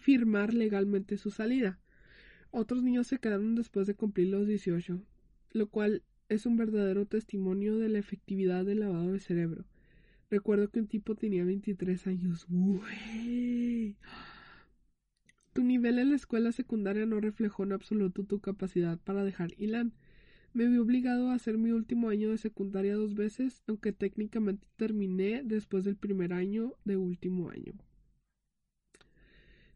firmar legalmente su salida. Otros niños se quedaron después de cumplir los 18, lo cual es un verdadero testimonio de la efectividad del lavado de cerebro. Recuerdo que un tipo tenía 23 años. Tu nivel en la escuela secundaria no reflejó en absoluto tu capacidad para dejar Ilan. Me vi obligado a hacer mi último año de secundaria dos veces, aunque técnicamente terminé después del primer año de último año.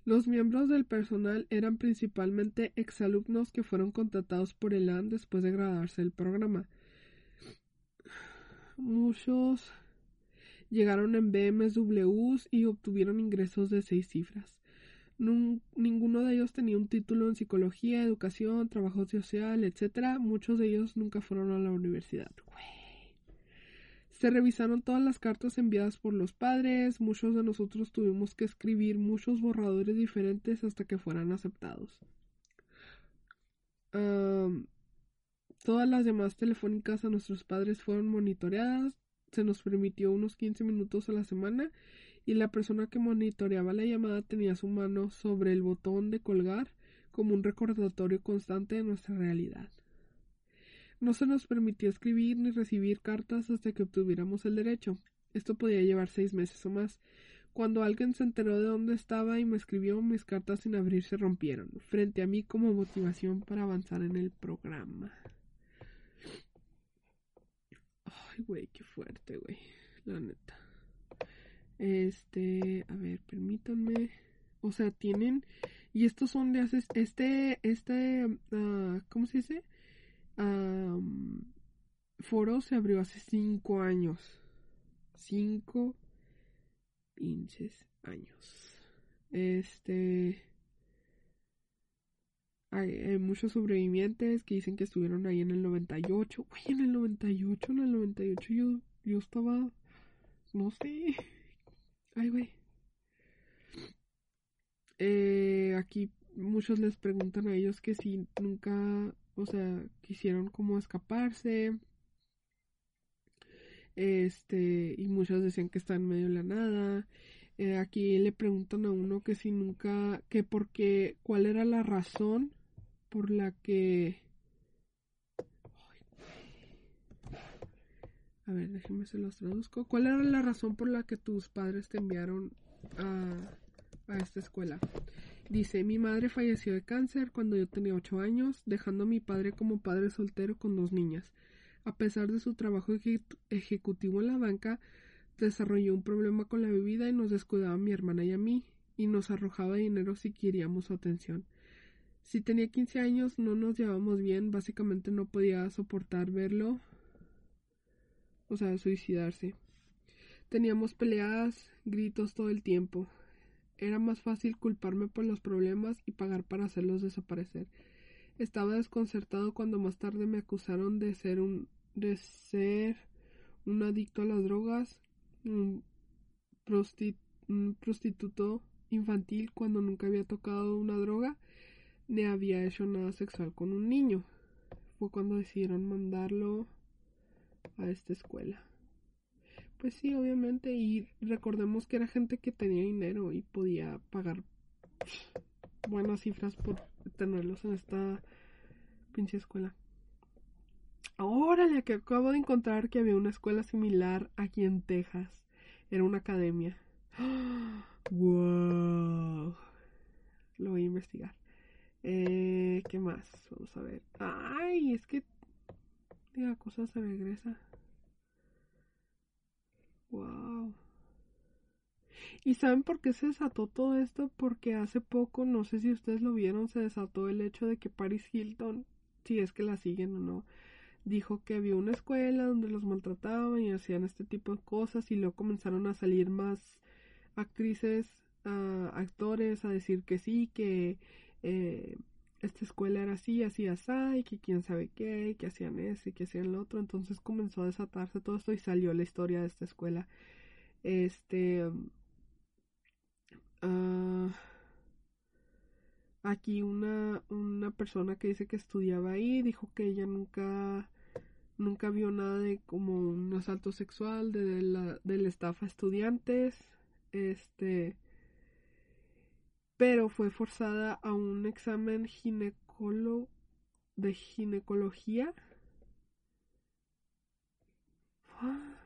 Los miembros del personal eran principalmente exalumnos que fueron contratados por Elan después de graduarse del programa. Muchos llegaron en BMWs y obtuvieron ingresos de seis cifras. Ninguno de ellos tenía un título en psicología, educación, trabajo social, etc. Muchos de ellos nunca fueron a la universidad. Se revisaron todas las cartas enviadas por los padres. Muchos de nosotros tuvimos que escribir muchos borradores diferentes hasta que fueran aceptados. todas las llamadas telefónicas a nuestros padres fueron monitoreadas se nos permitió unos 15 minutos a la semana y la persona que monitoreaba la llamada tenía su mano sobre el botón de colgar como un recordatorio constante de nuestra realidad. No se nos permitió escribir ni recibir cartas hasta que obtuviéramos el derecho. Esto podía llevar seis meses o más. Cuando alguien se enteró de dónde estaba y me escribió, mis cartas sin abrir se rompieron, frente a mí como motivación para avanzar en el programa güey, qué fuerte, güey. La neta. Este, a ver, permítanme. O sea, tienen. Y estos son de hace. Este, este, uh, ¿cómo se dice? foro se abrió hace cinco años. Cinco pinches años. Este. Hay, muchos sobrevivientes que dicen que estuvieron ahí en el 98. Uy, en el 98, en el 98 yo, yo estaba, no sé. Ay, güey. Eh, aquí muchos les preguntan a ellos que si nunca, o sea, quisieron como escaparse. Este, y muchos decían que están en medio de la nada. Eh, aquí le preguntan a uno que si nunca, que porque, cuál era la razón por la que... A ver, déjenme se los traduzco. ¿Cuál era la razón por la que tus padres te enviaron a, a esta escuela? Dice, mi madre falleció de cáncer cuando yo tenía 8 años, dejando a mi padre como padre soltero con dos niñas. A pesar de su trabajo ejecutivo en la banca, desarrolló un problema con la bebida y nos descuidaba a mi hermana y a mí, y nos arrojaba dinero si queríamos su atención. Si tenía 15 años no nos llevábamos bien, básicamente no podía soportar verlo, o sea, suicidarse. Teníamos peleadas, gritos todo el tiempo. Era más fácil culparme por los problemas y pagar para hacerlos desaparecer. Estaba desconcertado cuando más tarde me acusaron de ser un de ser un adicto a las drogas, un, un prostituto infantil cuando nunca había tocado una droga ni había hecho nada sexual con un niño. Fue cuando decidieron mandarlo a esta escuela. Pues sí, obviamente, y recordemos que era gente que tenía dinero y podía pagar buenas cifras por tenerlos en esta pinche escuela. Órale, que acabo de encontrar que había una escuela similar aquí en Texas. Era una academia. ¡Wow! Lo voy a investigar. Eh, ¿Qué más? Vamos a ver. Ay, es que... Diga, cosa se regresa. Wow. ¿Y saben por qué se desató todo esto? Porque hace poco, no sé si ustedes lo vieron, se desató el hecho de que Paris Hilton, si es que la siguen o no, dijo que había una escuela donde los maltrataban y hacían este tipo de cosas y luego comenzaron a salir más actrices, uh, actores a decir que sí, que eh, esta escuela era así, así, así, y que quién sabe qué, y que hacían eso y que hacían lo otro. Entonces comenzó a desatarse todo esto y salió la historia de esta escuela. Este. Uh, aquí una, una persona que dice que estudiaba ahí dijo que ella nunca nunca vio nada de como un asalto sexual de la, del staff a estudiantes este pero fue forzada a un examen ginecólogo de ginecología.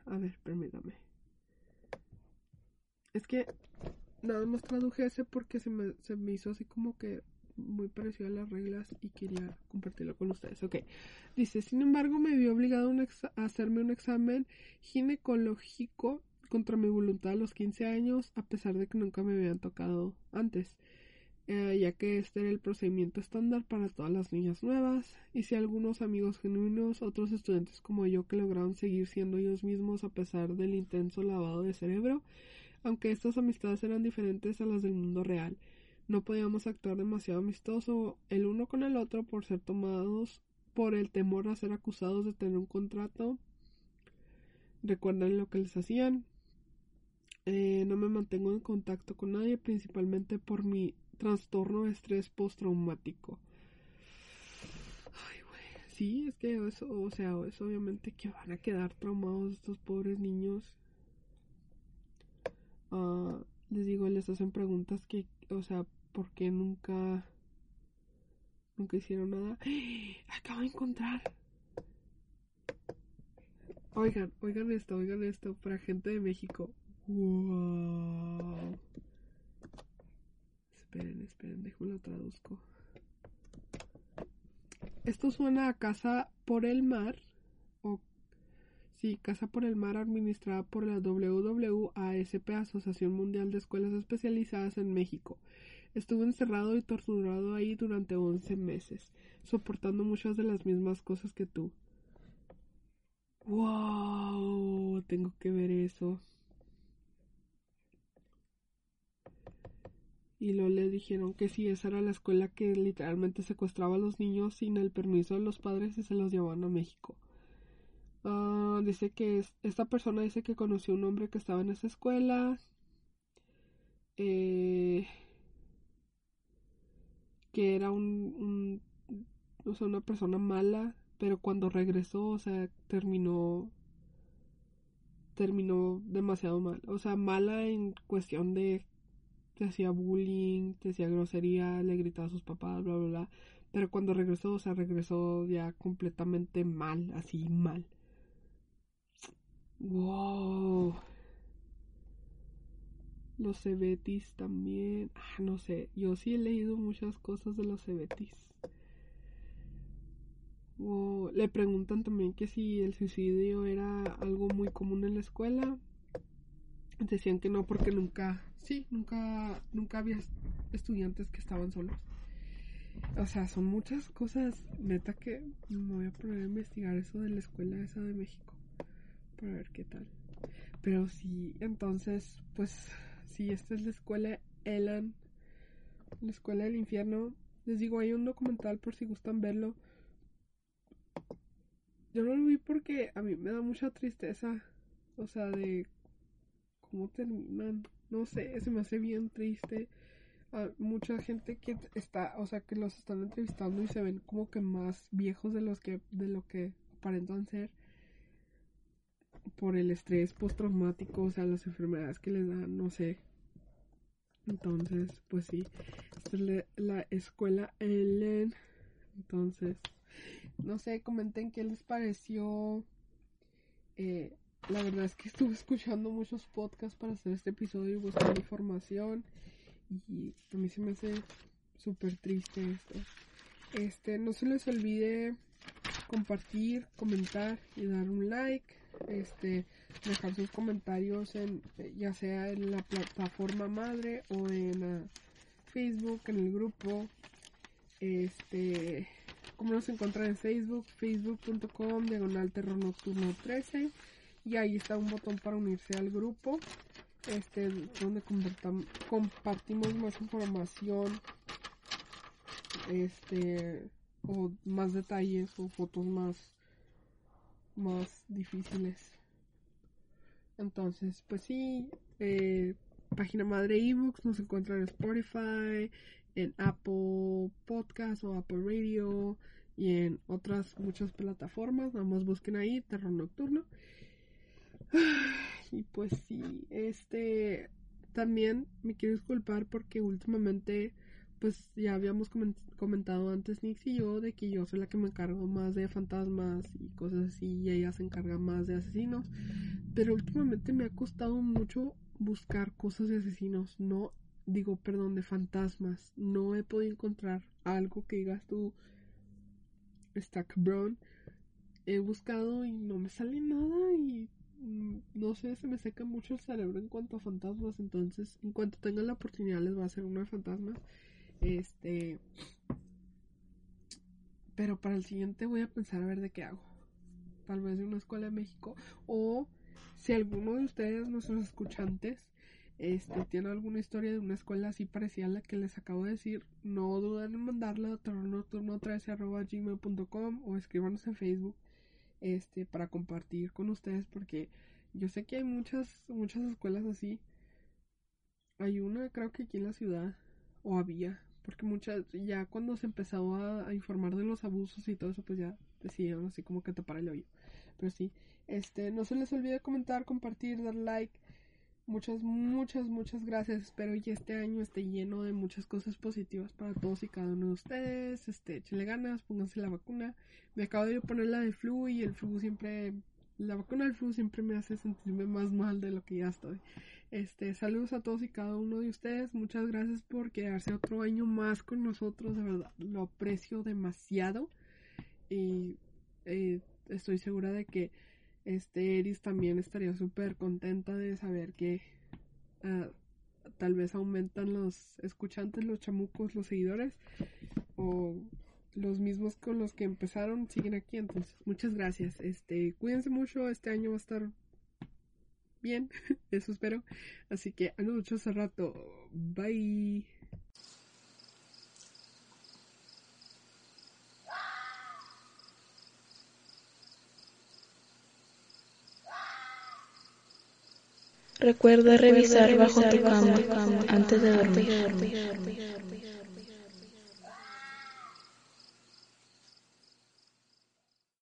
A ver, permítame. Es que nada más traduje ese porque se me, se me hizo así como que muy parecido a las reglas y quería compartirlo con ustedes. Ok. Dice, sin embargo, me vi obligado a hacerme un examen ginecológico contra mi voluntad a los 15 años, a pesar de que nunca me habían tocado antes, eh, ya que este era el procedimiento estándar para todas las niñas nuevas, y si algunos amigos genuinos, otros estudiantes como yo que lograron seguir siendo ellos mismos a pesar del intenso lavado de cerebro, aunque estas amistades eran diferentes a las del mundo real. No podíamos actuar demasiado amistoso el uno con el otro por ser tomados por el temor a ser acusados de tener un contrato. Recuerdan lo que les hacían, eh, no me mantengo en contacto con nadie, principalmente por mi trastorno de estrés postraumático. Ay, güey. Sí, es que eso, o sea, es obviamente que van a quedar traumados estos pobres niños. Uh, les digo, les hacen preguntas que, o sea, ¿por qué nunca, nunca hicieron nada? Acabo de encontrar. Oigan, oigan esto, oigan esto, para gente de México. Wow. Esperen, esperen, déjame lo traduzco. Esto suena a casa por el mar. O sí, casa por el mar administrada por la WWASP, Asociación Mundial de Escuelas Especializadas en México. Estuve encerrado y torturado ahí durante 11 meses, soportando muchas de las mismas cosas que tú. ¡Wow! Tengo que ver eso. Y luego le dijeron que sí, esa era la escuela que literalmente secuestraba a los niños sin el permiso de los padres y se los llevaban a México. Ah, dice que esta persona dice que conoció a un hombre que estaba en esa escuela. Eh, que era un, un, o sea, una persona mala, pero cuando regresó, o sea, terminó terminó demasiado mal, o sea, mala en cuestión de te hacía bullying, te hacía grosería, le gritaba a sus papás, bla, bla, bla. Pero cuando regresó, o sea, regresó ya completamente mal, así mal. Wow. Los Cebetis también. Ah, no sé. Yo sí he leído muchas cosas de los Cebetis. Wow. Le preguntan también que si el suicidio era algo muy común en la escuela. Decían que no porque nunca sí, nunca, nunca había estudiantes que estaban solos. O sea, son muchas cosas, neta, que me voy a poner a investigar eso de la escuela esa de México. Para ver qué tal. Pero sí, entonces, pues, si esta es la escuela Elan, la escuela del infierno, Les digo, hay un documental por si gustan verlo. Yo no lo vi porque a mí me da mucha tristeza. O sea, de cómo terminan. No sé, se me hace bien triste. Hay mucha gente que está, o sea, que los están entrevistando y se ven como que más viejos de los que de lo que aparentan ser por el estrés postraumático, o sea, las enfermedades que les dan, no sé. Entonces, pues sí, esta es la, escuela Ellen. Entonces, no sé, comenten qué les pareció. Eh, la verdad es que estuve escuchando muchos podcasts para hacer este episodio y buscando información. Y a mí se me hace súper triste esto. Este, no se les olvide compartir, comentar y dar un like. Este, dejar sus comentarios en ya sea en la plataforma madre o en Facebook, en el grupo. Este, como nos encuentran en Facebook, facebook.com diagonal terror nocturno 13 y ahí está un botón para unirse al grupo este donde compartimos más información este o más detalles o fotos más más difíciles. Entonces pues sí eh, página madre ebooks nos encuentra en Spotify en Apple Podcast o Apple Radio y en otras muchas plataformas. Nada más busquen ahí terror nocturno y pues sí, este también me quiero disculpar porque últimamente pues ya habíamos comentado antes Nix y yo de que yo soy la que me encargo más de fantasmas y cosas así y ella se encarga más de asesinos. Pero últimamente me ha costado mucho buscar cosas de asesinos, no digo, perdón, de fantasmas. No he podido encontrar algo que digas tú, Stack Brown. He buscado y no me sale nada y no sé, se me seca mucho el cerebro en cuanto a fantasmas, entonces en cuanto tenga la oportunidad les voy a hacer uno de fantasmas. Este, pero para el siguiente voy a pensar a ver de qué hago. Tal vez de una escuela de México o si alguno de ustedes, nuestros escuchantes, este, tiene alguna historia de una escuela así parecida a la que les acabo de decir, no duden en mandarla a terrornocturno13.gmail.com o escríbanos en Facebook este para compartir con ustedes porque yo sé que hay muchas muchas escuelas así. Hay una creo que aquí en la ciudad o había porque muchas ya cuando se empezó a, informar de los abusos y todo eso pues ya decían así como que tapar el oído pero sí este no se les olvide comentar compartir dar like Muchas, muchas, muchas gracias. Espero que este año esté lleno de muchas cosas positivas para todos y cada uno de ustedes. Este, échenle ganas, pónganse la vacuna. Me acabo de poner la de flu y el flu siempre, la vacuna del flu siempre me hace sentirme más mal de lo que ya estoy. Este, saludos a todos y cada uno de ustedes. Muchas gracias por quedarse otro año más con nosotros. De verdad, lo aprecio demasiado. Y eh, estoy segura de que este Eris también estaría súper contenta de saber que ah, tal vez aumentan los escuchantes, los chamucos, los seguidores o los mismos con los que empezaron siguen aquí. Entonces, muchas gracias. Este, cuídense mucho. Este año va a estar bien. Eso espero. Así que, a mucho hace rato. Bye. Recuerda revisar bajo tu cama antes de dormir.